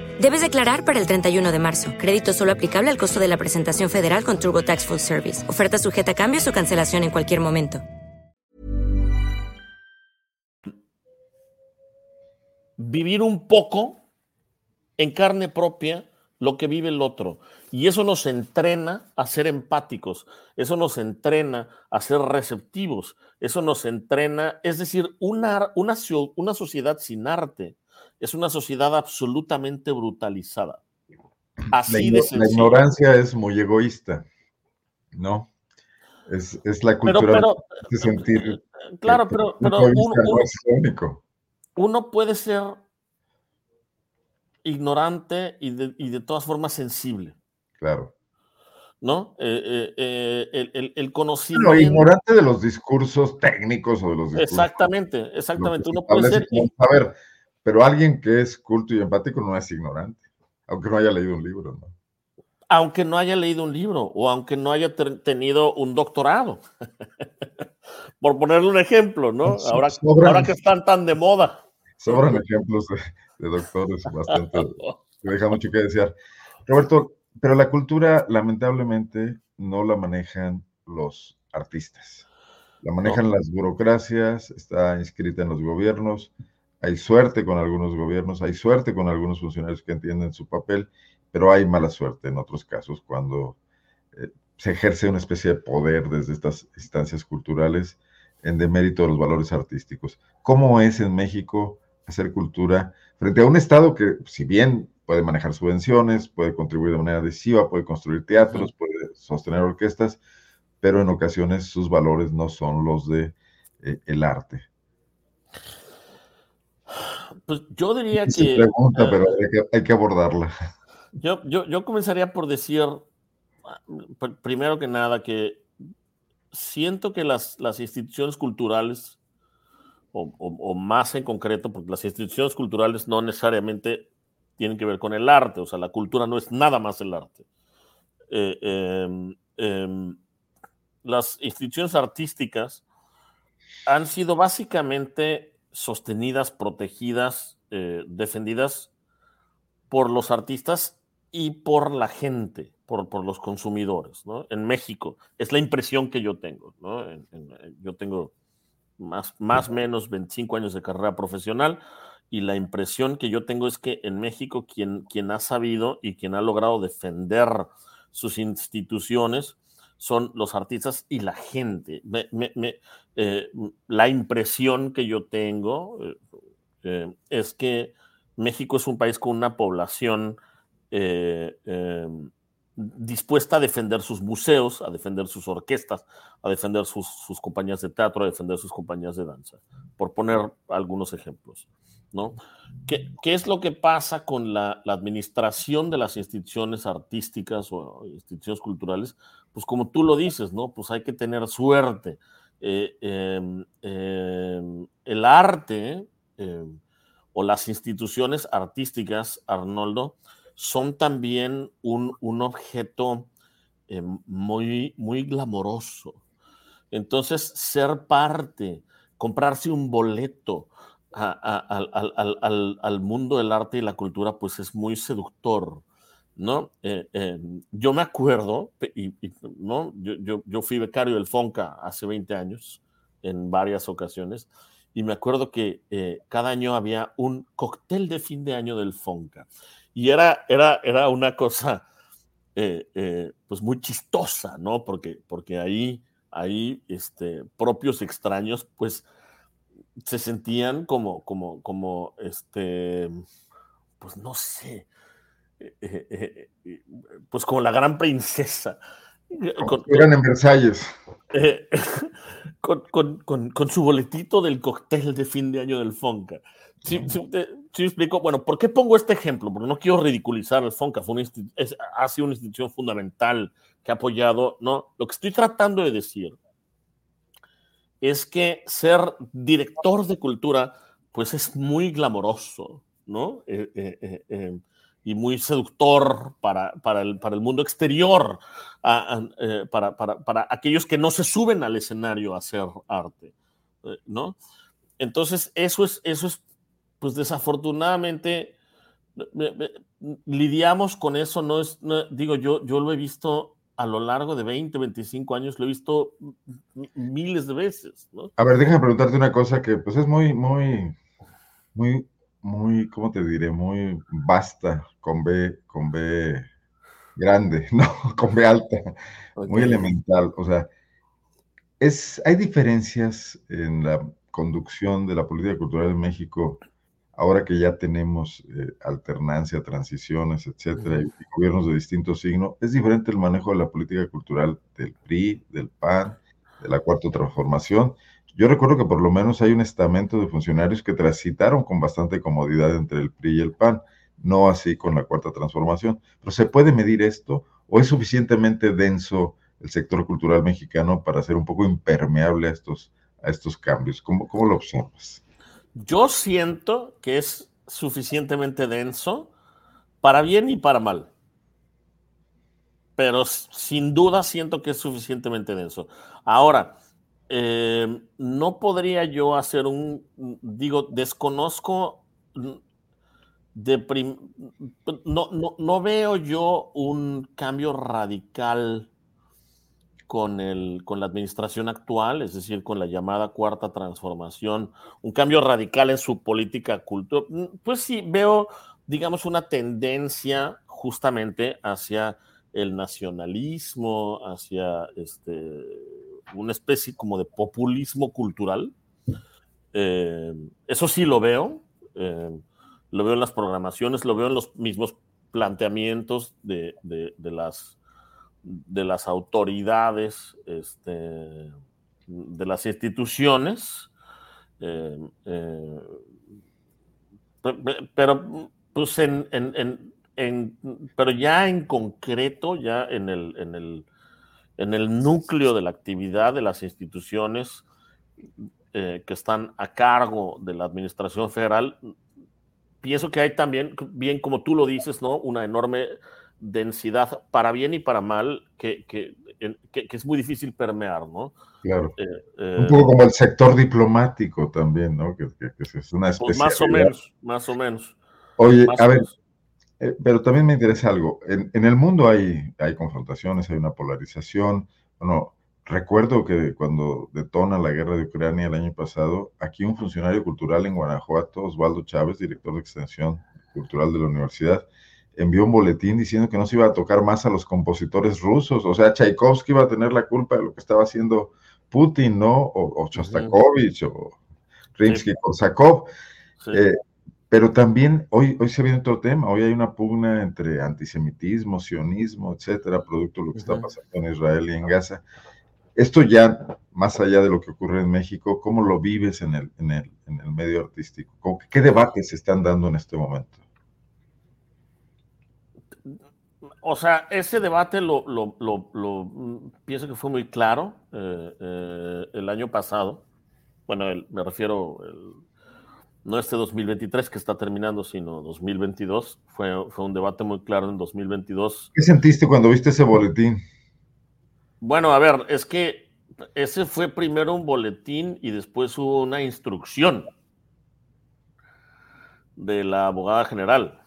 Debes declarar para el 31 de marzo. Crédito solo aplicable al costo de la presentación federal con TurboTax Full Service. Oferta sujeta a cambios o cancelación en cualquier momento. vivir un poco en carne propia lo que vive el otro. Y eso nos entrena a ser empáticos, eso nos entrena a ser receptivos, eso nos entrena, es decir, una, una, una sociedad sin arte es una sociedad absolutamente brutalizada. Así la, de La ignorancia es muy egoísta, ¿no? Es, es la cultura de sentir. Claro, pero, pero uno puede ser ignorante y de, todas formas sensible. Claro. ¿No? Eh, eh, eh, el, conocimiento. ignorante de los discursos técnicos o de los discursos. Exactamente, exactamente. Uno puede ser. A ver, pero alguien que es culto y empático no es ignorante, aunque no haya leído un libro, ¿no? Aunque no haya leído un libro o aunque no haya tenido un doctorado. Por ponerle un ejemplo, ¿no? Ahora, ahora que están tan de moda. Sobran ejemplos de, doctores bastante, me deja mucho que desear. Roberto, pero la cultura lamentablemente no la manejan los artistas. La manejan las burocracias, está inscrita en los gobiernos, hay suerte con algunos gobiernos, hay suerte con algunos funcionarios que entienden su papel, pero hay mala suerte en otros casos cuando eh, se ejerce una especie de poder desde estas instancias culturales en demérito de los valores artísticos. ¿Cómo es en México hacer cultura frente a un Estado que, si bien puede manejar subvenciones, puede contribuir de manera adhesiva, puede construir teatros, puede sostener orquestas, pero en ocasiones sus valores no son los de eh, el arte. Pues yo diría que. pregunta, pero hay que, abordarla. Yo, yo, yo comenzaría por decir, primero que nada, que siento que las, las instituciones culturales o, más en concreto, porque las instituciones culturales no necesariamente tienen que ver con el arte, o sea, la cultura no es nada más el arte. Eh, em, em, las instituciones artísticas han sido básicamente sostenidas, protegidas, eh, defendidas por los artistas y por la gente, por, por los consumidores. ¿no? En México es la impresión que yo tengo. ¿no? yo tengo más, más o menos 25 años de carrera profesional y la impresión que yo tengo es que en México quien, quien ha sabido y quien ha logrado defender sus instituciones son los artistas y la gente. Eh, la impresión que yo tengo eh, eh, es que México es un país con una población dispuesta a defender sus museos, a defender sus orquestas, a defender sus, compañías de teatro, a defender sus compañías de danza, por poner algunos ejemplos. ¿No? ¿Qué, es lo que pasa con la, administración de las instituciones artísticas o instituciones culturales? Pues como tú lo dices, ¿no? Pues hay que tener suerte. Eh, em, em, el arte em, o las instituciones artísticas, Arnoldo, son también un, objeto eh, muy, muy glamoroso. Entonces, ser parte, comprarse un boleto al, mundo del arte y la cultura, pues es muy seductor, ¿no? Eh, eh, yo me acuerdo, y, ¿no? Yo, yo, fui becario del FONCA hace 20 años, en varias ocasiones, y me acuerdo que eh, cada año había un cóctel de fin de año del FONCA, y era, era, era una cosa, pues muy chistosa, ¿no? Porque, porque ahí ahí este, propios extraños, pues se sentían como, como, como, este, pues no sé, eh, eh, eh, pues como la gran princesa. eran en Versalles. con, su boletito del cóctel de fin de año del Fonca. Sí, sí, explico. Bueno, ¿por qué pongo este ejemplo? Porque no quiero ridiculizar el Fonca. Fue ha sido una institución fundamental que ha apoyado, ¿no? Lo que estoy tratando de decir es que ser director de cultura, pues es muy glamoroso, ¿no? Eh, eh, eh, y muy seductor para, para, el, para el mundo exterior, para, para, aquellos que no se suben al escenario a hacer arte, ¿no? Entonces, eso es, eso es pues desafortunadamente, lidiamos con eso, no es, digo, yo, yo lo he visto a lo largo de 20, 25 años, lo he visto miles de veces. ¿no? A ver, déjame preguntarte una cosa que pues es muy, muy, muy, muy, ¿cómo te diré? Muy vasta, con B, con B grande, ¿no? Con B alta, muy elemental. O sea, es, hay diferencias en la conducción de la política cultural en México ahora que ya tenemos eh, alternancia, transiciones, etcétera, y, gobiernos de distinto signo, es diferente el manejo de la política cultural del PRI, del PAN, de la Cuarta Transformación. Yo recuerdo que por lo menos hay un estamento de funcionarios que transitaron con bastante comodidad entre el PRI y el PAN, no así con la Cuarta Transformación. Pero ¿se puede medir esto o es suficientemente denso el sector cultural mexicano para ser un poco impermeable a estos, a estos cambios? ¿Cómo, cómo lo observas? Yo siento que es suficientemente denso para bien y para mal. Pero sin duda siento que es suficientemente denso. Ahora, eh, no podría yo hacer un, digo, desconozco, de no, no, no veo yo un cambio radical con, el, con la administración actual, es decir, con la llamada cuarta transformación, un cambio radical en su política cultural, mm, pues sí, veo, digamos, una tendencia justamente hacia el nacionalismo, hacia este, una especie como de populismo cultural. Eh, eso sí lo veo, eh, lo veo en las programaciones, lo veo en los mismos planteamientos de, de, de las de las autoridades, este, de las instituciones, eh, eh, pero, pues pero ya en concreto, ya en el, en, el, en el núcleo de la actividad de las instituciones eh, que están a cargo de la administración federal, pienso que hay también, bien como tú lo dices, ¿no? Una enorme densidad para bien y para mal que, que, es muy difícil permear, ¿no? Claro. Eh, eh, un poco como el sector diplomático también, ¿no? Que, es una especie. Pues más o menos, más o menos. Oye, a ver, eh, pero también me interesa algo. En, en, el mundo hay, hay confrontaciones, hay una polarización. Bueno, recuerdo que cuando detona la guerra de Ucrania el año pasado, aquí un funcionario cultural en Guanajuato, Osvaldo Chávez, director de extensión cultural de la universidad, envió un boletín diciendo que no se iba a tocar más a los compositores rusos, o sea, Tchaikovsky iba a tener la culpa de lo que estaba haciendo Putin, ¿no? O, Shostakovich, o Rimsky-Korsakov. Eh, pero también hoy, hoy se viene otro tema, hoy hay una pugna entre antisemitismo, sionismo, etcétera, producto de lo que está pasando en Israel y en Gaza. Esto ya, más allá de lo que ocurre en México, ¿cómo lo vives en el, en el, en el medio artístico? ¿Qué debates se están dando en este momento? O sea, ese debate lo, mm, pienso que fue muy claro eh, eh, el año pasado. Bueno, me refiero, no este 2023 que está terminando, sino 2022. Fue, fue un debate muy claro en 2022. ¿Qué sentiste cuando viste ese boletín? Bueno, a ver, es que ese fue primero un boletín y después hubo una instrucción de la abogada general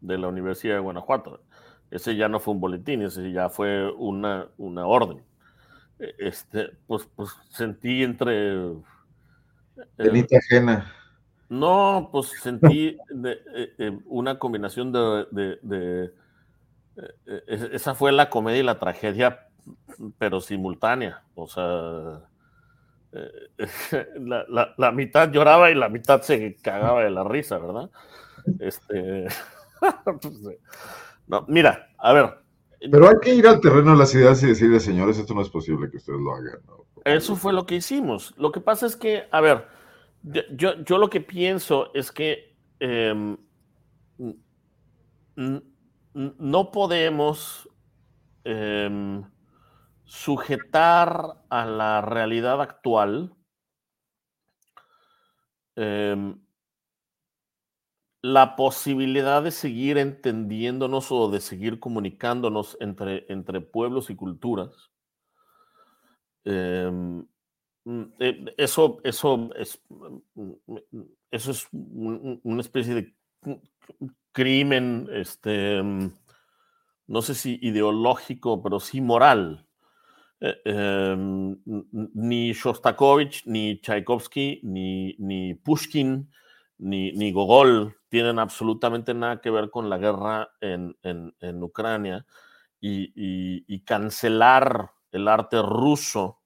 de la Universidad de Guanajuato. Ese ya no fue un boletín, ese ya fue una, una orden. E, este, pues, pues sentí entre... Benita ajena. No, pues sentí eh, eh, una combinación de, eh, esa fue la comedia y la tragedia, pero simultánea. O sea, la, mitad lloraba y la mitad se cagaba de la risa, ¿verdad? Este, pues, no, mira, a ver. Pero hay que ir al terreno de las ideas y decirle, señores, esto no es posible que ustedes lo hagan. Eso fue lo que hicimos. Lo que pasa es que, a ver, yo, yo lo que pienso es que em, no podemos em, sujetar a la realidad actual em, la posibilidad de seguir entendiéndonos o de seguir comunicándonos entre, entre pueblos y culturas. Mm, eh, eso, eso es, mm, mm, eso es una especie de crimen, este, no sé si ideológico, pero sí moral. Eh, em, ni Shostakovich, ni Tchaikovsky, ni, ni Pushkin, ni, Gogol tienen absolutamente nada que ver con la guerra en, Ucrania y, y, cancelar el arte ruso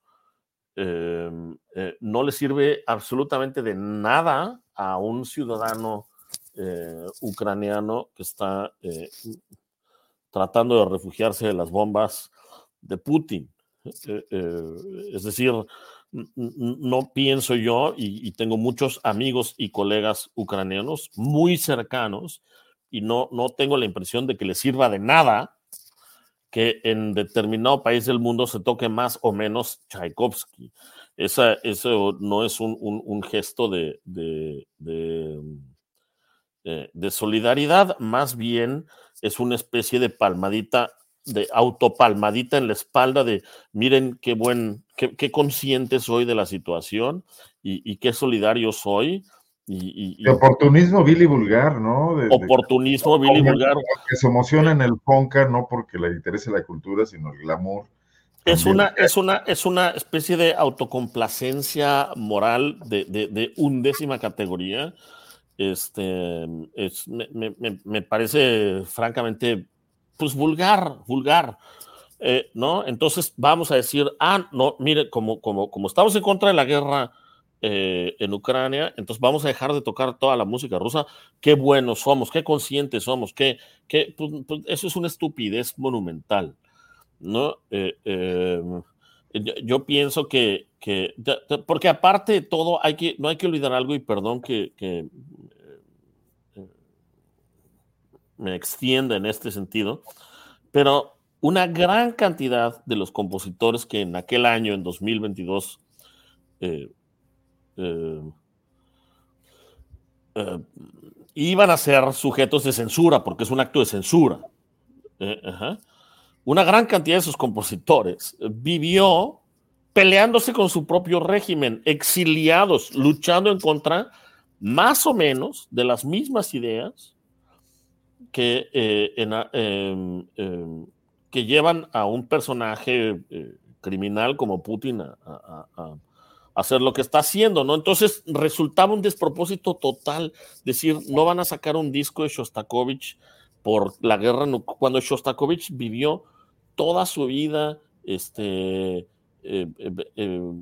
Em, eh, no le sirve absolutamente de nada a un ciudadano eh, ucraniano que está eh, tratando de refugiarse de las bombas de Putin. es decir, no pienso yo, y, tengo muchos amigos y colegas ucranianos muy cercanos, y no, no tengo la impresión de que les sirva de nada que en determinado país del mundo se toque más o menos Tchaikovsky. Eso no es un, gesto de, de, eh, de, solidaridad, más bien es una especie de palmadita, de autopalmadita en la espalda de miren qué buen, qué, consciente soy de la situación y, y qué solidario soy y, oportunismo vil y vulgar, ¿no? oportunismo vil y vulgar. Que se emociona en el Ponca, no porque le interese la cultura, sino el glamour. Es una, es, una, es una especie de autocomplacencia moral de, de, undécima categoría. Este, es, me, parece francamente, pues vulgar, vulgar. Eh, ¿No? Entonces vamos a decir, ah, no, mire, como, como, estamos en contra de la guerra eh, en Ucrania, entonces vamos a dejar de tocar toda la música rusa. Qué buenos somos, qué conscientes somos, qué, qué pues, pues, eso es una estupidez monumental, ¿no? Eh, em, yo, pienso que, que, porque aparte de todo, hay que, no hay que olvidar algo y perdón que, que me extienda en este sentido, pero una gran cantidad de los compositores que en aquel año, en 2022, eh, eh, eh, iban a ser sujetos de censura, porque es un acto de censura. Una gran cantidad de esos compositores vivió peleándose con su propio régimen, exiliados, luchando en contra más o menos de las mismas ideas que, em, que llevan a un personaje criminal como Putin a, hacer lo que está haciendo, ¿no? Entonces resultaba un despropósito total decir, no van a sacar un disco de Shostakovich por la guerra, cuando Shostakovich vivió toda su vida, este, eh, eh, eh,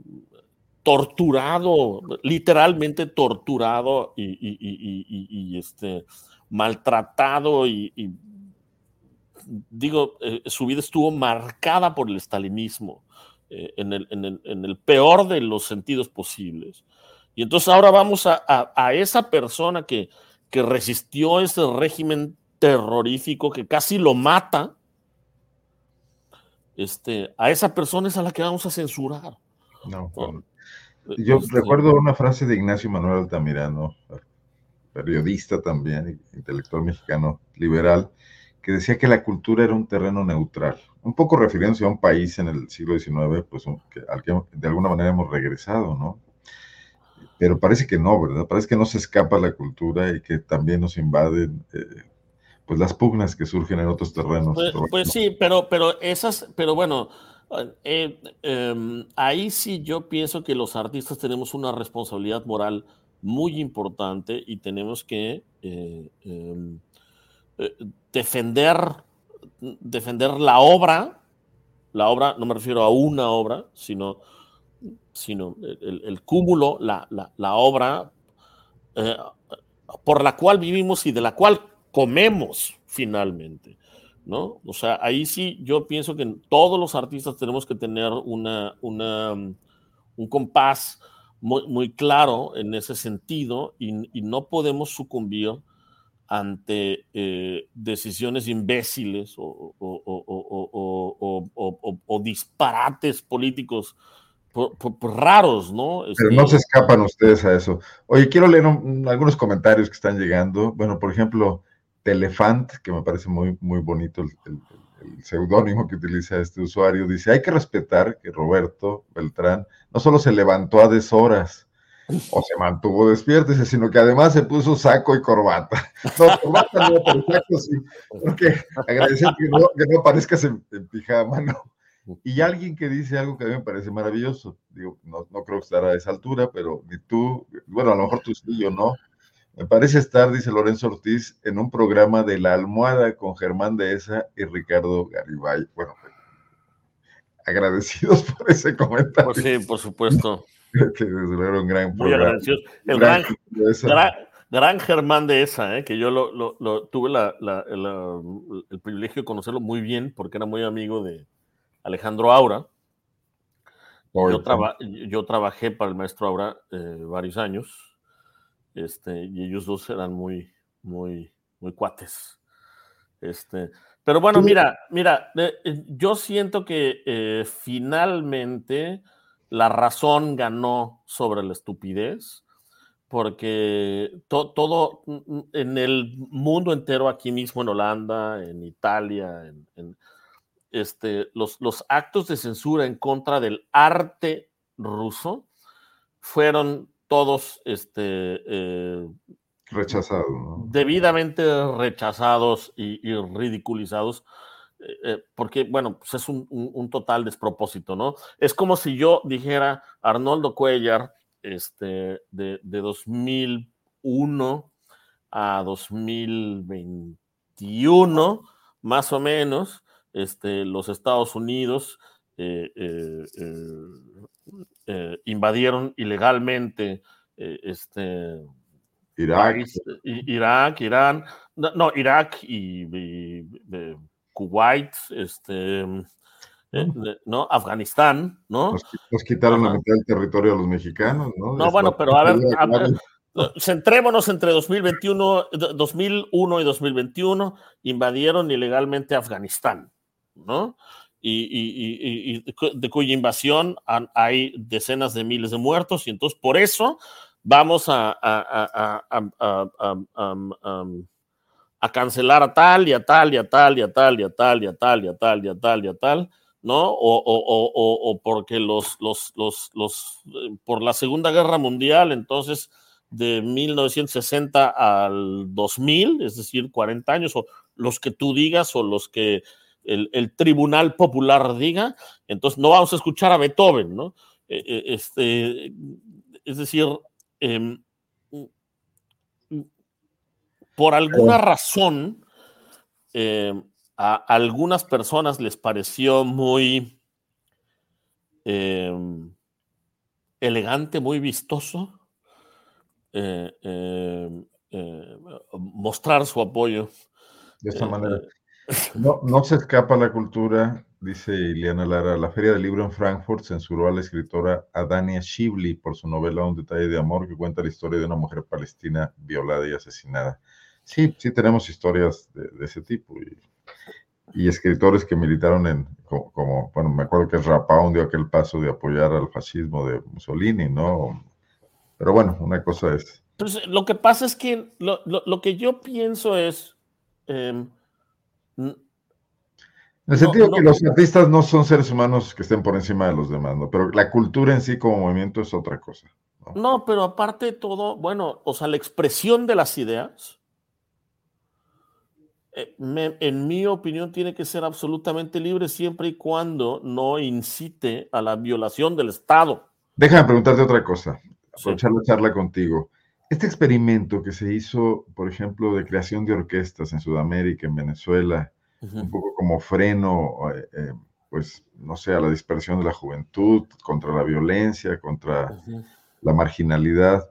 torturado, literalmente torturado y, este, maltratado y, digo, su vida estuvo marcada por el estalinismo. Eh, en, el, peor de los sentidos posibles. Y entonces ahora vamos a, esa persona que, que resistió ese régimen terrorífico que casi lo mata, este, a esa persona es a la que vamos a censurar. No, yo este recuerdo una frase de Ignacio Manuel Altamirano, periodista también, intelectual mexicano liberal, que decía que la cultura era un terreno neutral, un poco refiriéndose a un país en el siglo XIX, pues al que de alguna manera hemos regresado, ¿no? Pero parece que no, ¿verdad? Parece que no se escapa la cultura y que también nos invaden eh, pues las pugnas que surgen en otros terrenos. Pues, pues sí, pero, pero esas, pero bueno, eh, em, ahí sí yo pienso que los artistas tenemos una responsabilidad moral muy importante y tenemos que defender, defender la obra, la obra, no me refiero a una obra, sino sino el, cúmulo, la, obra eh, por la cual vivimos y de la cual comemos finalmente. ¿no? O sea, ahí sí yo pienso que todos los artistas tenemos que tener una, una un compás muy, muy, claro en ese sentido y, no podemos sucumbir ante eh, decisiones imbéciles o, o, disparates políticos raros, ¿no? Pero no se este escapan ustedes a eso. Oye, quiero leer algunos comentarios que están llegando. Bueno, por ejemplo, Telefant, que me parece muy, muy bonito el, seudónimo que utiliza este usuario, dice, hay que respetar que Roberto Beltrán no solo se levantó a deshoras o se mantuvo despierto, sino que además se puso saco y corbata. No, corbata no, pero saco sí, porque agradecer que no, que no aparezcas en pijama, ¿no? Y alguien que dice algo que a mí me parece maravilloso, digo, no, no creo que estar a esa altura, pero ni tú, bueno, a lo mejor tú sí, yo no. Me parece estar, dice Lorenzo Ortiz, en un programa de La Almohada con Germán Dehesa y Ricardo Garibay. Bueno, agradecidos por ese comentario. Pues sí, por supuesto. que desde un gran programa. El gran, gran, Germán Dehesa, ¿eh? que yo lo, lo, tuve la, la, el privilegio de conocerlo muy bien porque era muy amigo de, Alejandro Aura. Yo, trabajé para el maestro Aura eh, varios años, este, y ellos dos eran muy, muy, muy cuates. Este, pero bueno, mira, mira, eh, eh, yo siento que finalmente la razón ganó sobre la estupidez, porque todo mm, en el mundo entero, aquí mismo en Holanda, en Italia, en este, los, los actos de censura en contra del arte ruso fueron todos este, eh, rechazados, debidamente rechazados y, ridiculizados. Eh, eh, porque, bueno, pues es un, total despropósito, ¿no? Es como si yo dijera Arnoldo Cuellar, este, de, de 2001 a 2021, más o menos, este, los Estados Unidos eh, invadieron ilegalmente este, Irak. Irak, Irán, no, Irak y, Kuwait, este, ¿no? Afganistán, ¿no? Nos, quitaron la mitad del territorio a los mexicanos, ¿no? No, bueno, pero a ver, centrémonos entre 2021, 2001 y 2021, invadieron ilegalmente Afganistán, ¿no? Y, de cuya invasión hay decenas de miles de muertos y entonces por eso vamos a, a, cancelar a tal y a tal y a tal y a tal y a tal y a tal y a tal y a tal y a tal, ¿no? O, porque los, los, los, los, por la Segunda Guerra Mundial, entonces de 1960 al 2000, es decir, 40 años, o los que tú digas o los que el, tribunal popular diga, entonces no vamos a escuchar a Beethoven, ¿no? E, e, este, es decir, em, por alguna razón, em, a algunas personas les pareció muy em, elegante, muy vistoso eh, eh, mostrar su apoyo. De esta manera. Eh, no, no se escapa la cultura, dice Ileana Lara. La Feria del Libro en Frankfurt censuró a la escritora Adania Shibli por su novela Un detalle de amor que cuenta la historia de una mujer palestina violada y asesinada. Sí, sí tenemos historias de, ese tipo y, escritores que militaron en, como, bueno, me acuerdo que Rapaun dio aquel paso de apoyar al fascismo de Mussolini, ¿no? Pero bueno, una cosa es... Pues lo que pasa es que lo, que yo pienso es... Em, En el sentido que los artistas no son seres humanos que estén por encima de los demás, ¿no? Pero la cultura en sí como movimiento es otra cosa. No, pero aparte de todo, bueno, o sea, la expresión de las ideas, eh, en mi opinión, tiene que ser absolutamente libre siempre y cuando no incite a la violación del Estado. Déjame preguntarte otra cosa, aprovechar la charla contigo. Este experimento que se hizo, por ejemplo, de creación de orquestas en Sudamérica, en Venezuela, un poco como freno, eh, eh, pues, no sé, a la dispersión de la juventud, contra la violencia, contra la marginalidad.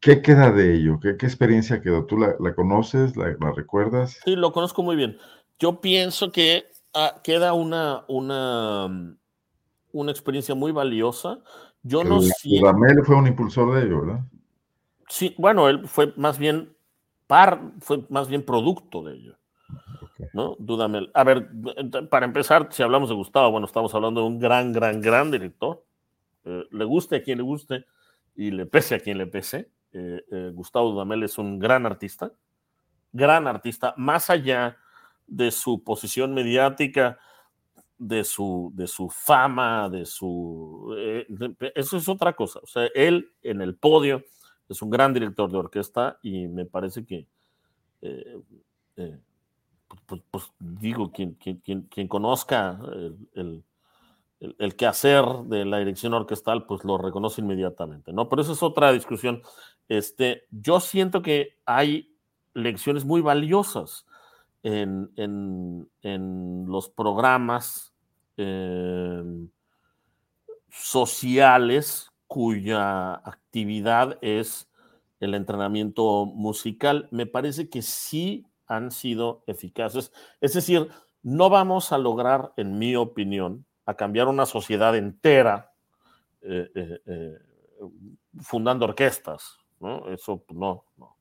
¿Qué queda de ello? ¿Qué, experiencia quedó? ¿Tú la, conoces? La, recuerdas? Sí, lo conozco muy bien. Yo pienso que ah, queda una, una, una experiencia muy valiosa. Yo no sé. Dudamel fue un impulsor de ello, ¿verdad? Sí, bueno, él fue más bien par, fue más bien producto de ello. ¿No? Dudamel. A ver, para empezar, si hablamos de Gustavo, bueno, estamos hablando de un gran, gran, gran director. Eh, le guste a quien le guste y le pese a quien le pese. Eh, eh, Gustavo Dudamel es un gran artista, gran artista, más allá de su posición mediática, de su, de su fama, de su... eso es otra cosa. O sea, él en el podio es un gran director de orquesta y me parece que, pues, pues, digo, quien, quien, quien, conozca el, quehacer de la dirección orquestal, pues lo reconoce inmediatamente, ¿no? Pero eso es otra discusión. Este, yo siento que hay lecciones muy valiosas en, los programas em, sociales cuya actividad es el entrenamiento musical. Me parece que sí han sido eficaces. Es decir, no vamos a lograr, en mi opinión, a cambiar una sociedad entera eh, eh, eh, fundando orquestas. Eso pues, no, no.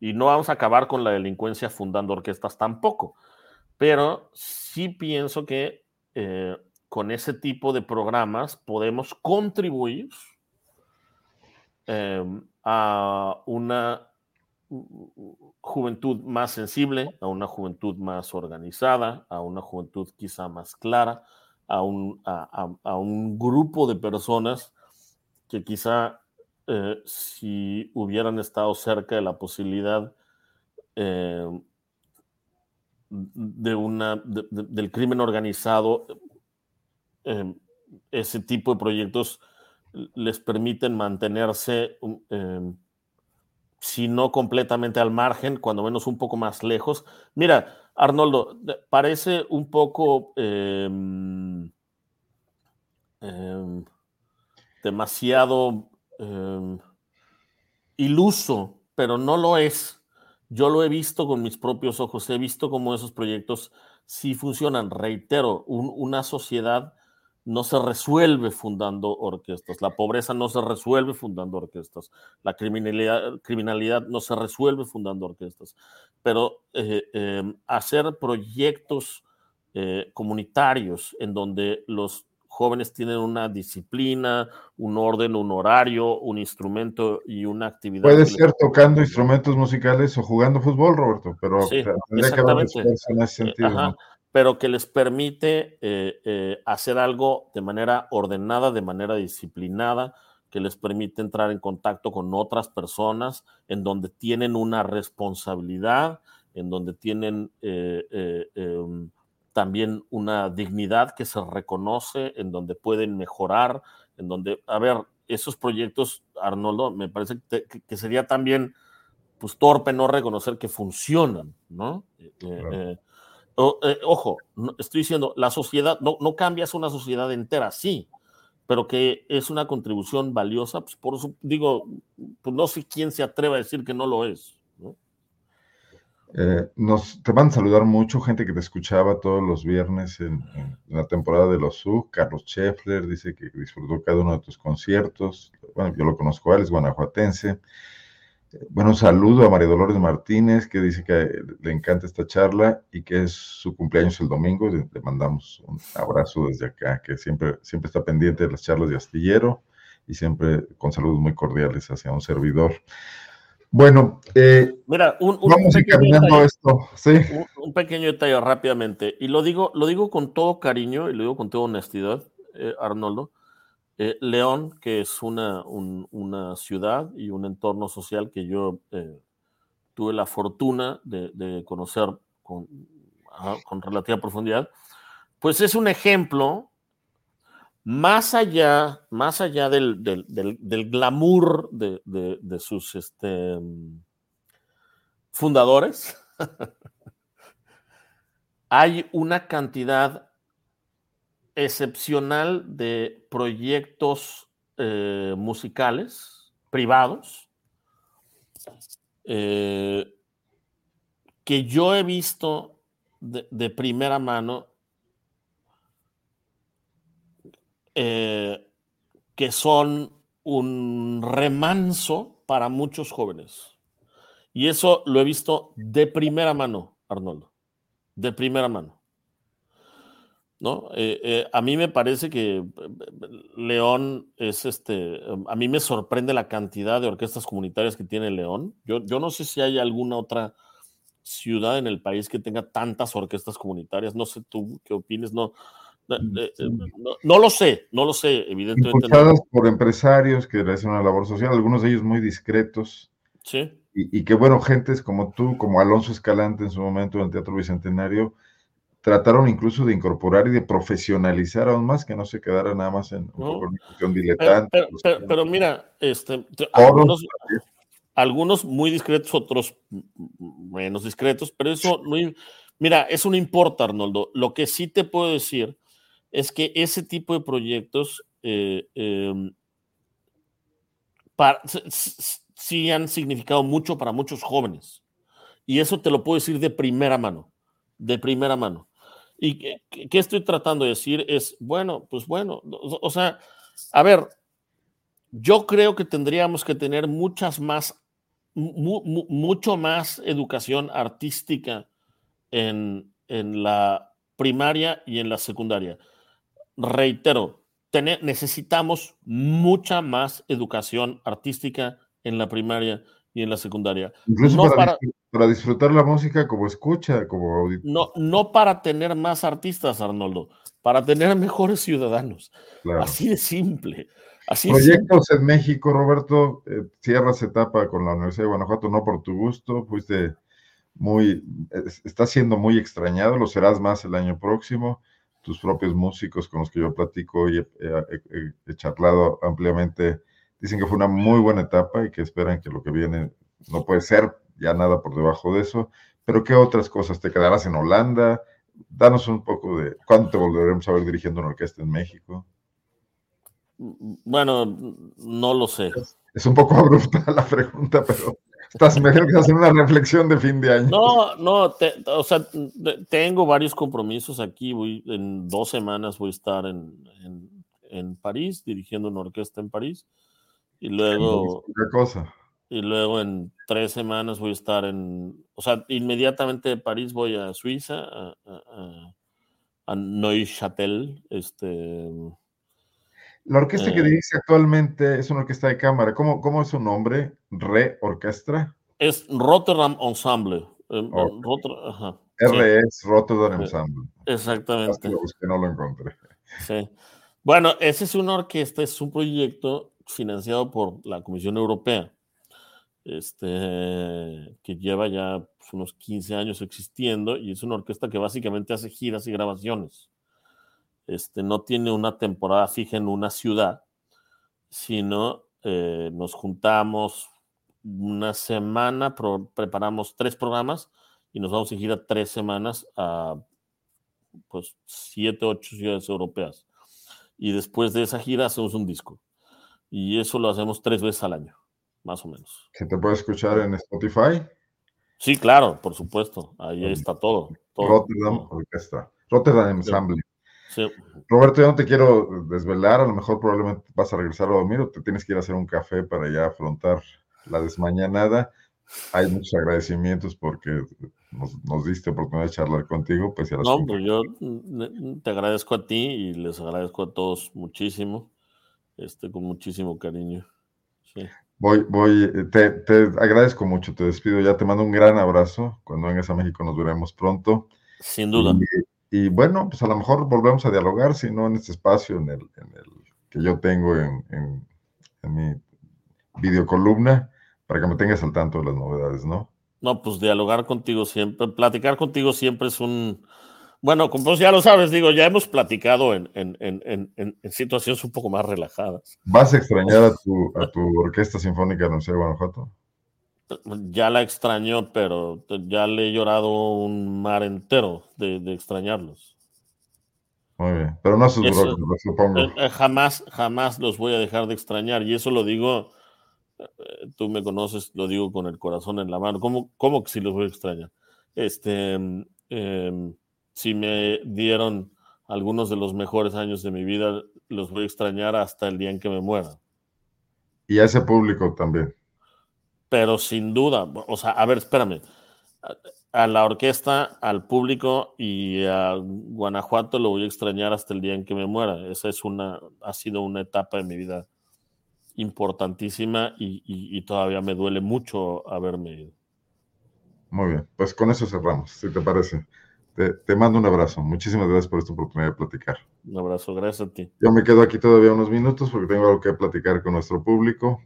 Y no vamos a acabar con la delincuencia fundando orquestas tampoco. Pero sí pienso que con ese tipo de programas podemos contribuir em, a una juventud más sensible, a una juventud más organizada, a una juventud quizá más clara, a un, a, un grupo de personas que quizá eh, si hubieran estado cerca de la posibilidad eh, de una, del crimen organizado, eh, ese tipo de proyectos les permiten mantenerse, si no completamente al margen, cuando menos un poco más lejos. Mira, Arnoldo, parece un poco em, em, demasiado em, iluso, pero no lo es. Yo lo he visto con mis propios ojos, he visto cómo esos proyectos sí funcionan. Reitero, una sociedad no se resuelve fundando orquestas, la pobreza no se resuelve fundando orquestas, la criminalidad, criminalidad no se resuelve fundando orquestas, pero eh, em, hacer proyectos eh, comunitarios en donde los jóvenes tienen una disciplina, un orden, un horario, un instrumento y una actividad. Puede ser tocando instrumentos musicales o jugando fútbol, Roberto, pero sí, exactamente. en ese sentido pero que les permite eh, eh, hacer algo de manera ordenada, de manera disciplinada, que les permite entrar en contacto con otras personas, en donde tienen una responsabilidad, en donde tienen eh, em, también una dignidad que se reconoce, en donde pueden mejorar, en donde, a ver, esos proyectos, Arnoldo, me parece que, sería también pues torpe no reconocer que funcionan, ¿no? Eh, ojo, estoy diciendo, la sociedad, no, no cambias una sociedad entera, sí, pero que es una contribución valiosa, pues por eso digo, pues no sé quién se atreve a decir que no lo es. Eh, nos, te van a saludar mucho, gente que te escuchaba todos los viernes en, la temporada de los U. Carlos Scheffler dice que disfrutó cada uno de tus conciertos. Bueno, yo lo conozco él, es guanajuatense. Bueno, un saludo a María Dolores Martínez, que dice que le encanta esta charla y que es su cumpleaños el domingo. Le, mandamos un abrazo desde acá, que siempre, siempre está pendiente de las charlas de astillero y siempre con saludos muy cordiales hacia un servidor. Bueno, eh, mira, un, vamos pequeño esto, ¿sí? un, pequeño detalle rápidamente, y lo digo, lo digo con todo cariño y lo digo con toda honestidad, eh, Arnoldo. Eh, León, que es una, una, ciudad y un entorno social que yo tuve la fortuna de, conocer con, con relativa profundidad, pues es un ejemplo más allá, más allá del, glamour de, sus este, fundadores, hay una cantidad excepcional de proyectos eh, musicales privados eh, que yo he visto de primera mano Eh, que son un remanso para muchos jóvenes. Y eso lo he visto de primera mano, Arnoldo, de primera mano. ¿No? Eh, eh, a mí me parece que León es este, a mí me sorprende la cantidad de orquestas comunitarias que tiene León. Yo, yo no sé si hay alguna otra ciudad en el país que tenga tantas orquestas comunitarias. No sé tú qué opines, no, Mm, eh, no, lo sé, no lo sé, evidentemente. Impulsadas por empresarios que realizan una labor social, algunos de ellos muy discretos. Sí. Y, que, bueno, gentes como tú, como Alonso Escalante en su momento en el Teatro Bicentenario, trataron incluso de incorporar y de profesionalizar aún más, que no se quedara nada más en una cuestión diletante. Pero, mira, este, algunos, muy discretos, otros menos discretos, pero eso no, mira, eso no importa, Arnoldo. Lo que sí te puedo decir es que ese tipo de proyectos eh, em, sí han significado mucho para muchos jóvenes. Y eso te lo puedo decir de primera mano, de primera mano. ¿Y qué, estoy tratando de decir? Es, bueno, pues bueno, o, sea, a ver, yo creo que tendríamos que tener muchas más, mucho más educación artística en, en la primaria y en la secundaria reitero, necesitamos mucha más educación artística en la primaria y en la secundaria. Incluso para, disfrutar la música como escucha, como auditor. No, no para tener más artistas, Arnoldo, para tener mejores ciudadanos. Así de simple. Así Proyectos en México, Roberto, eh, cierras etapa con la Universidad de Guanajuato, no por tu gusto, fuiste muy, estás siendo muy extrañado, lo serás más el año próximo tus propios músicos con los que yo platico y he, charlado ampliamente, dicen que fue una muy buena etapa y que esperan que lo que viene no puede ser ya nada por debajo de eso. Pero ¿qué otras cosas? ¿Te quedarás en Holanda? Danos un poco de cuándo te volveremos a ver dirigiendo una orquesta en México. Bueno, no lo sé. Es un poco abrupta la pregunta, pero Estás mejor que hacer una reflexión de fin de año. No, no, o sea, tengo varios compromisos aquí. Voy, en dos semanas voy a estar en, en, París, dirigiendo una orquesta en París. Y luego. ¿Qué cosa? Y luego en tres semanas voy a estar en. O sea, inmediatamente de París voy a Suiza, a, a, a Neuchâtel, este la orquesta que eh. dirige actualmente es una orquesta de cámara. ¿Cómo, cómo es su nombre? ¿Re Orquestra? Es Rotterdam Ensemble. Eh, R es Rotterdam Ensemble. Exactamente. Lo busqué, no lo encontré. Sí. Bueno, ese es una orquesta, es un proyecto financiado por la Comisión Europea, este, que lleva ya pues, unos 15 años existiendo y es una orquesta que básicamente hace giras y grabaciones este, no tiene una temporada fija en una ciudad, sino eh, nos juntamos una semana, preparamos tres programas y nos vamos a gira tres semanas a pues siete, ocho ciudades europeas. Y después de esa gira hacemos un disco. Y eso lo hacemos tres veces al año, más o menos. ¿Se te puede escuchar en Spotify? Sí, claro, por supuesto. Ahí está todo. Rotterdam Orquesta. Rotterdam Ensemble. Roberto, yo no te quiero desvelar, a lo mejor probablemente vas a regresar a dormir o te tienes que ir a hacer un café para ya afrontar la desmañanada. Hay muchos agradecimientos porque nos, diste oportunidad de charlar contigo. Pues, no, pues yo te agradezco a ti y les agradezco a todos muchísimo, este, con muchísimo cariño. Voy, voy, te, te, agradezco mucho, te despido ya, te mando un gran abrazo. Cuando vengas a México nos veremos pronto. Sin duda. Y, y bueno, pues a lo mejor volvemos a dialogar, si no en este espacio, en el, en el que yo tengo en, en, en mi videocolumna, para que me tengas al tanto de las novedades, ¿no? No, pues dialogar contigo siempre, platicar contigo siempre es un, bueno, como ya lo sabes, digo, ya hemos platicado en, en, en, en, situaciones un poco más relajadas. ¿Vas a extrañar a tu, a tu orquesta sinfónica de Universidad de Guanajuato? Ya la extraño, pero ya le he llorado un mar entero de, de extrañarlos. Muy bien, pero no se eso, supongo. Eh, eh, jamás, jamás los voy a dejar de extrañar, y eso lo digo, eh, tú me conoces, lo digo con el corazón en la mano. ¿Cómo, cómo que si los voy a extrañar? Este. Eh, si me dieron algunos de los mejores años de mi vida, los voy a extrañar hasta el día en que me muera. Y a ese público también. Pero sin duda, o sea, a ver, espérame. A la orquesta, al público y a Guanajuato lo voy a extrañar hasta el día en que me muera. Esa es una, ha sido una etapa de mi vida importantísima y, y, y todavía me duele mucho haberme ido. Muy bien, pues con eso cerramos, si te parece. Te, mando un abrazo. Muchísimas gracias por esta oportunidad de platicar. Un abrazo, gracias a ti. Yo me quedo aquí todavía unos minutos porque tengo algo que platicar con nuestro público.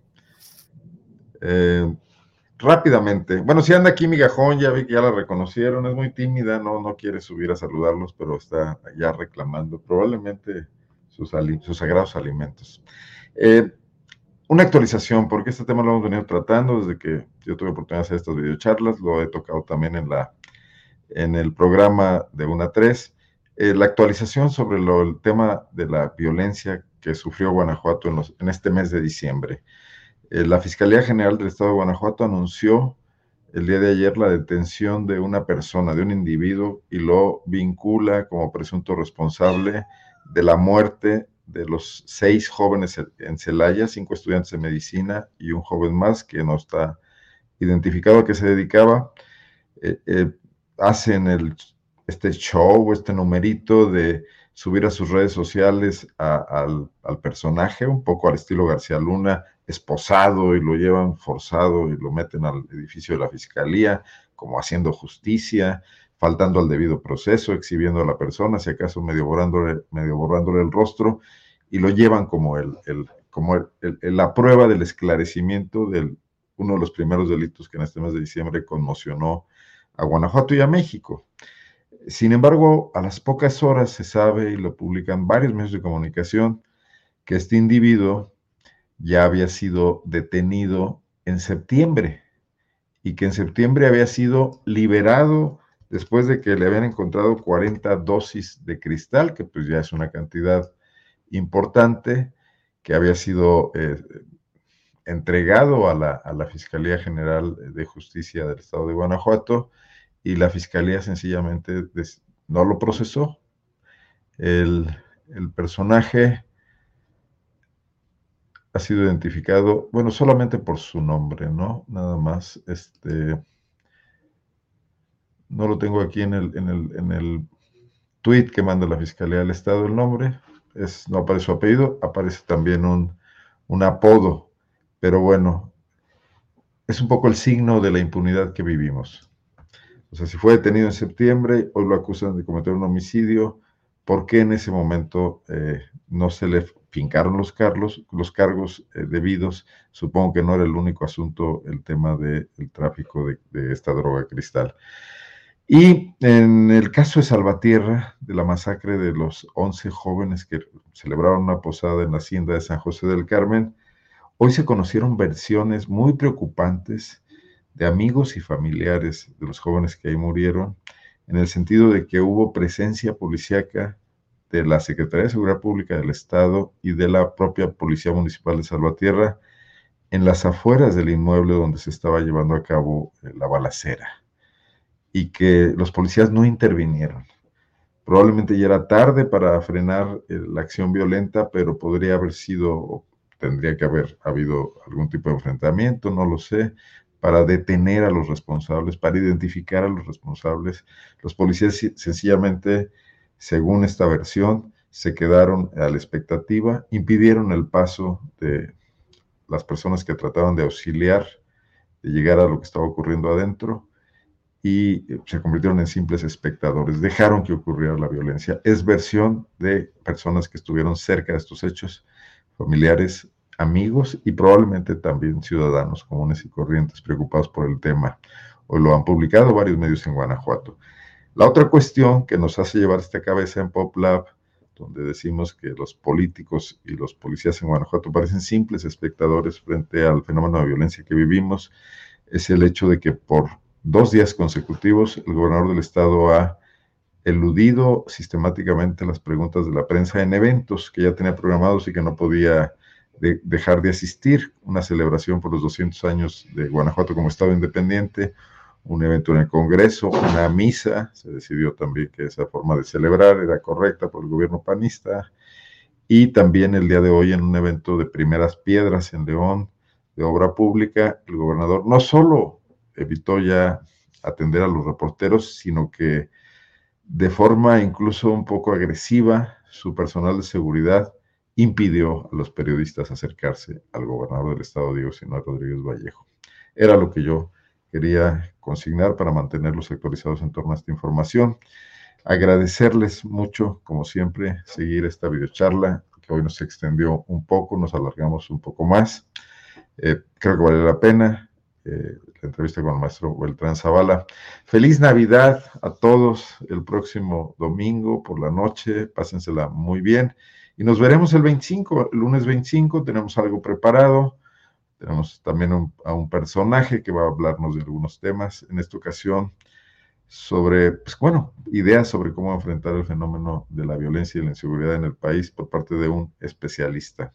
Eh, rápidamente. Bueno, si anda aquí Migajón, ya vi que ya la reconocieron, es muy tímida, no, no quiere subir a saludarlos, pero está ya reclamando probablemente sus, sus sagrados alimentos. Eh, una actualización, porque este tema lo hemos venido tratando desde que yo tuve oportunidad de hacer estas videocharlas, lo he tocado también en la en el programa de una 3, eh, la actualización sobre lo, el tema de la violencia que sufrió Guanajuato en, los, en este mes de diciembre. Eh, la Fiscalía General del Estado de Guanajuato anunció el día de ayer la detención de una persona, de un individuo, y lo vincula como presunto responsable de la muerte de los seis jóvenes en Celaya, cinco estudiantes de medicina y un joven más que no está identificado a qué se dedicaba. Eh, eh, hacen el, este show, este numerito de subir a sus redes sociales al, al, personaje, un poco al estilo García Luna, esposado y lo llevan forzado y lo meten al edificio de la fiscalía, como haciendo justicia, faltando al debido proceso, exhibiendo a la persona, si acaso medio borrándole, medio borrándole el rostro, y lo llevan como, el, el como el, la prueba del esclarecimiento de uno de los primeros delitos que en este mes de diciembre conmocionó a Guanajuato y a México. Sin embargo, a las pocas horas se sabe, y lo publican varios medios de comunicación, que este individuo ya había sido detenido en septiembre y que en septiembre había sido liberado después de que le habían encontrado 40 dosis de cristal, que pues ya es una cantidad importante, que había sido eh, entregado a la, a la, Fiscalía General de Justicia del Estado de Guanajuato y la Fiscalía sencillamente no lo procesó. El, el, personaje ha sido identificado, bueno, solamente por su nombre, ¿no? Nada más, este, no lo tengo aquí en el, en el, en el tweet que manda la Fiscalía del Estado el nombre, es, no aparece su apellido, aparece también un, un apodo pero bueno, es un poco el signo de la impunidad que vivimos. O sea, si fue detenido en septiembre, hoy lo acusan de cometer un homicidio, ¿por qué en ese momento eh, no se le fincaron los, cargos, los cargos eh, debidos? Supongo que no era el único asunto el tema del tráfico de, de, esta droga cristal. Y en el caso de Salvatierra, de la masacre de los 11 jóvenes que celebraron una posada en la hacienda de San José del Carmen, Hoy se conocieron versiones muy preocupantes de amigos y familiares de los jóvenes que ahí murieron, en el sentido de que hubo presencia policíaca de la Secretaría de Seguridad Pública del Estado y de la propia Policía Municipal de Salvatierra en las afueras del inmueble donde se estaba llevando a cabo eh, la balacera y que los policías no intervinieron. Probablemente ya era tarde para frenar eh, la acción violenta, pero podría haber sido tendría que haber habido algún tipo de enfrentamiento, no lo sé, para detener a los responsables, para identificar a los responsables. Los policías sencillamente, según esta versión, se quedaron a la expectativa, impidieron el paso de las personas que trataban de auxiliar, de llegar a lo que estaba ocurriendo adentro, y se convirtieron en simples espectadores, dejaron que ocurriera la violencia. Es versión de personas que estuvieron cerca de estos hechos, familiares, amigos y probablemente también ciudadanos comunes y corrientes preocupados por el tema. Hoy lo han publicado varios medios en Guanajuato. La otra cuestión que nos hace llevar esta cabeza en PopLab, donde decimos que los políticos y los policías en Guanajuato parecen simples espectadores frente al fenómeno de violencia que vivimos, es el hecho de que por dos días consecutivos el gobernador del estado ha eludido sistemáticamente las preguntas de la prensa en eventos que ya tenía programados y que no podía dejar de asistir. Una celebración por los 200 años de Guanajuato como estado independiente, un evento en el Congreso, una misa. Se decidió también que esa forma de celebrar era correcta por el gobierno panista. Y también el día de hoy en un evento de primeras piedras en León, de obra pública, el gobernador no solo evitó ya atender a los reporteros, sino que de forma incluso un poco agresiva, su personal de seguridad impidió a los periodistas acercarse al gobernador del estado, Diego Sinaloa Rodríguez Vallejo. Era lo que yo quería consignar para mantenerlos actualizados en torno a esta información. Agradecerles mucho, como siempre, seguir esta videocharla, que hoy nos extendió un poco, nos alargamos un poco más. Eh, creo que vale la pena. Eh, la entrevista con el maestro Beltrán Zavala. Feliz Navidad a todos el próximo domingo por la noche. Pásensela muy bien. Y nos veremos el 25, el lunes 25. Tenemos algo preparado. Tenemos también a un personaje que va a hablarnos de algunos temas. En esta ocasión, sobre, pues bueno, ideas sobre cómo enfrentar el fenómeno de la violencia y la inseguridad en el país por parte de un especialista.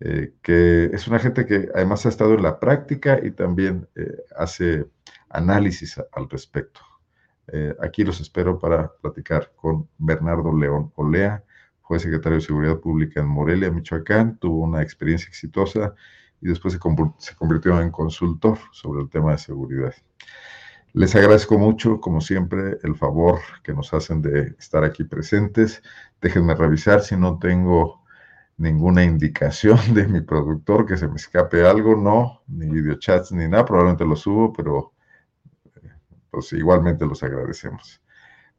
Eh, que es una gente que además ha estado en la práctica y también eh, hace análisis al respecto. Eh, aquí los espero para platicar con Bernardo León Olea, fue secretario de Seguridad Pública en Morelia, Michoacán, tuvo una experiencia exitosa y después se, se convirtió en consultor sobre el tema de seguridad. Les agradezco mucho, como siempre, el favor que nos hacen de estar aquí presentes. Déjenme revisar si no tengo ninguna indicación de mi productor que se me escape algo, no, ni videochats ni nada, probablemente lo subo, pero eh, pues igualmente los agradecemos.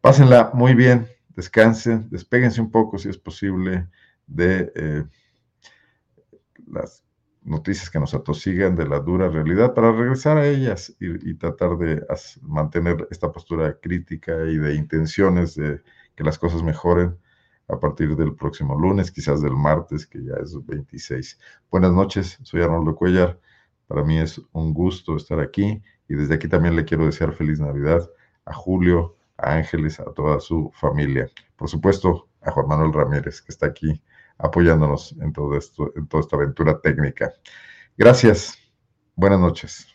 Pásenla muy bien, descansen, despéguense un poco si es posible de eh, las noticias que nos atosigan de la dura realidad para regresar a ellas y tratar de mantener esta postura crítica y de intenciones de que las cosas mejoren a partir del próximo lunes, quizás del martes, que ya es 26. Buenas noches, soy Arnoldo Cuellar. Para mí es un gusto estar aquí y desde aquí también le quiero desear feliz Navidad a Julio, a Ángeles, a toda su familia. Por supuesto, a Juan Manuel Ramírez, que está aquí apoyándonos en, todo esto, en toda esta aventura técnica. Gracias. Buenas noches.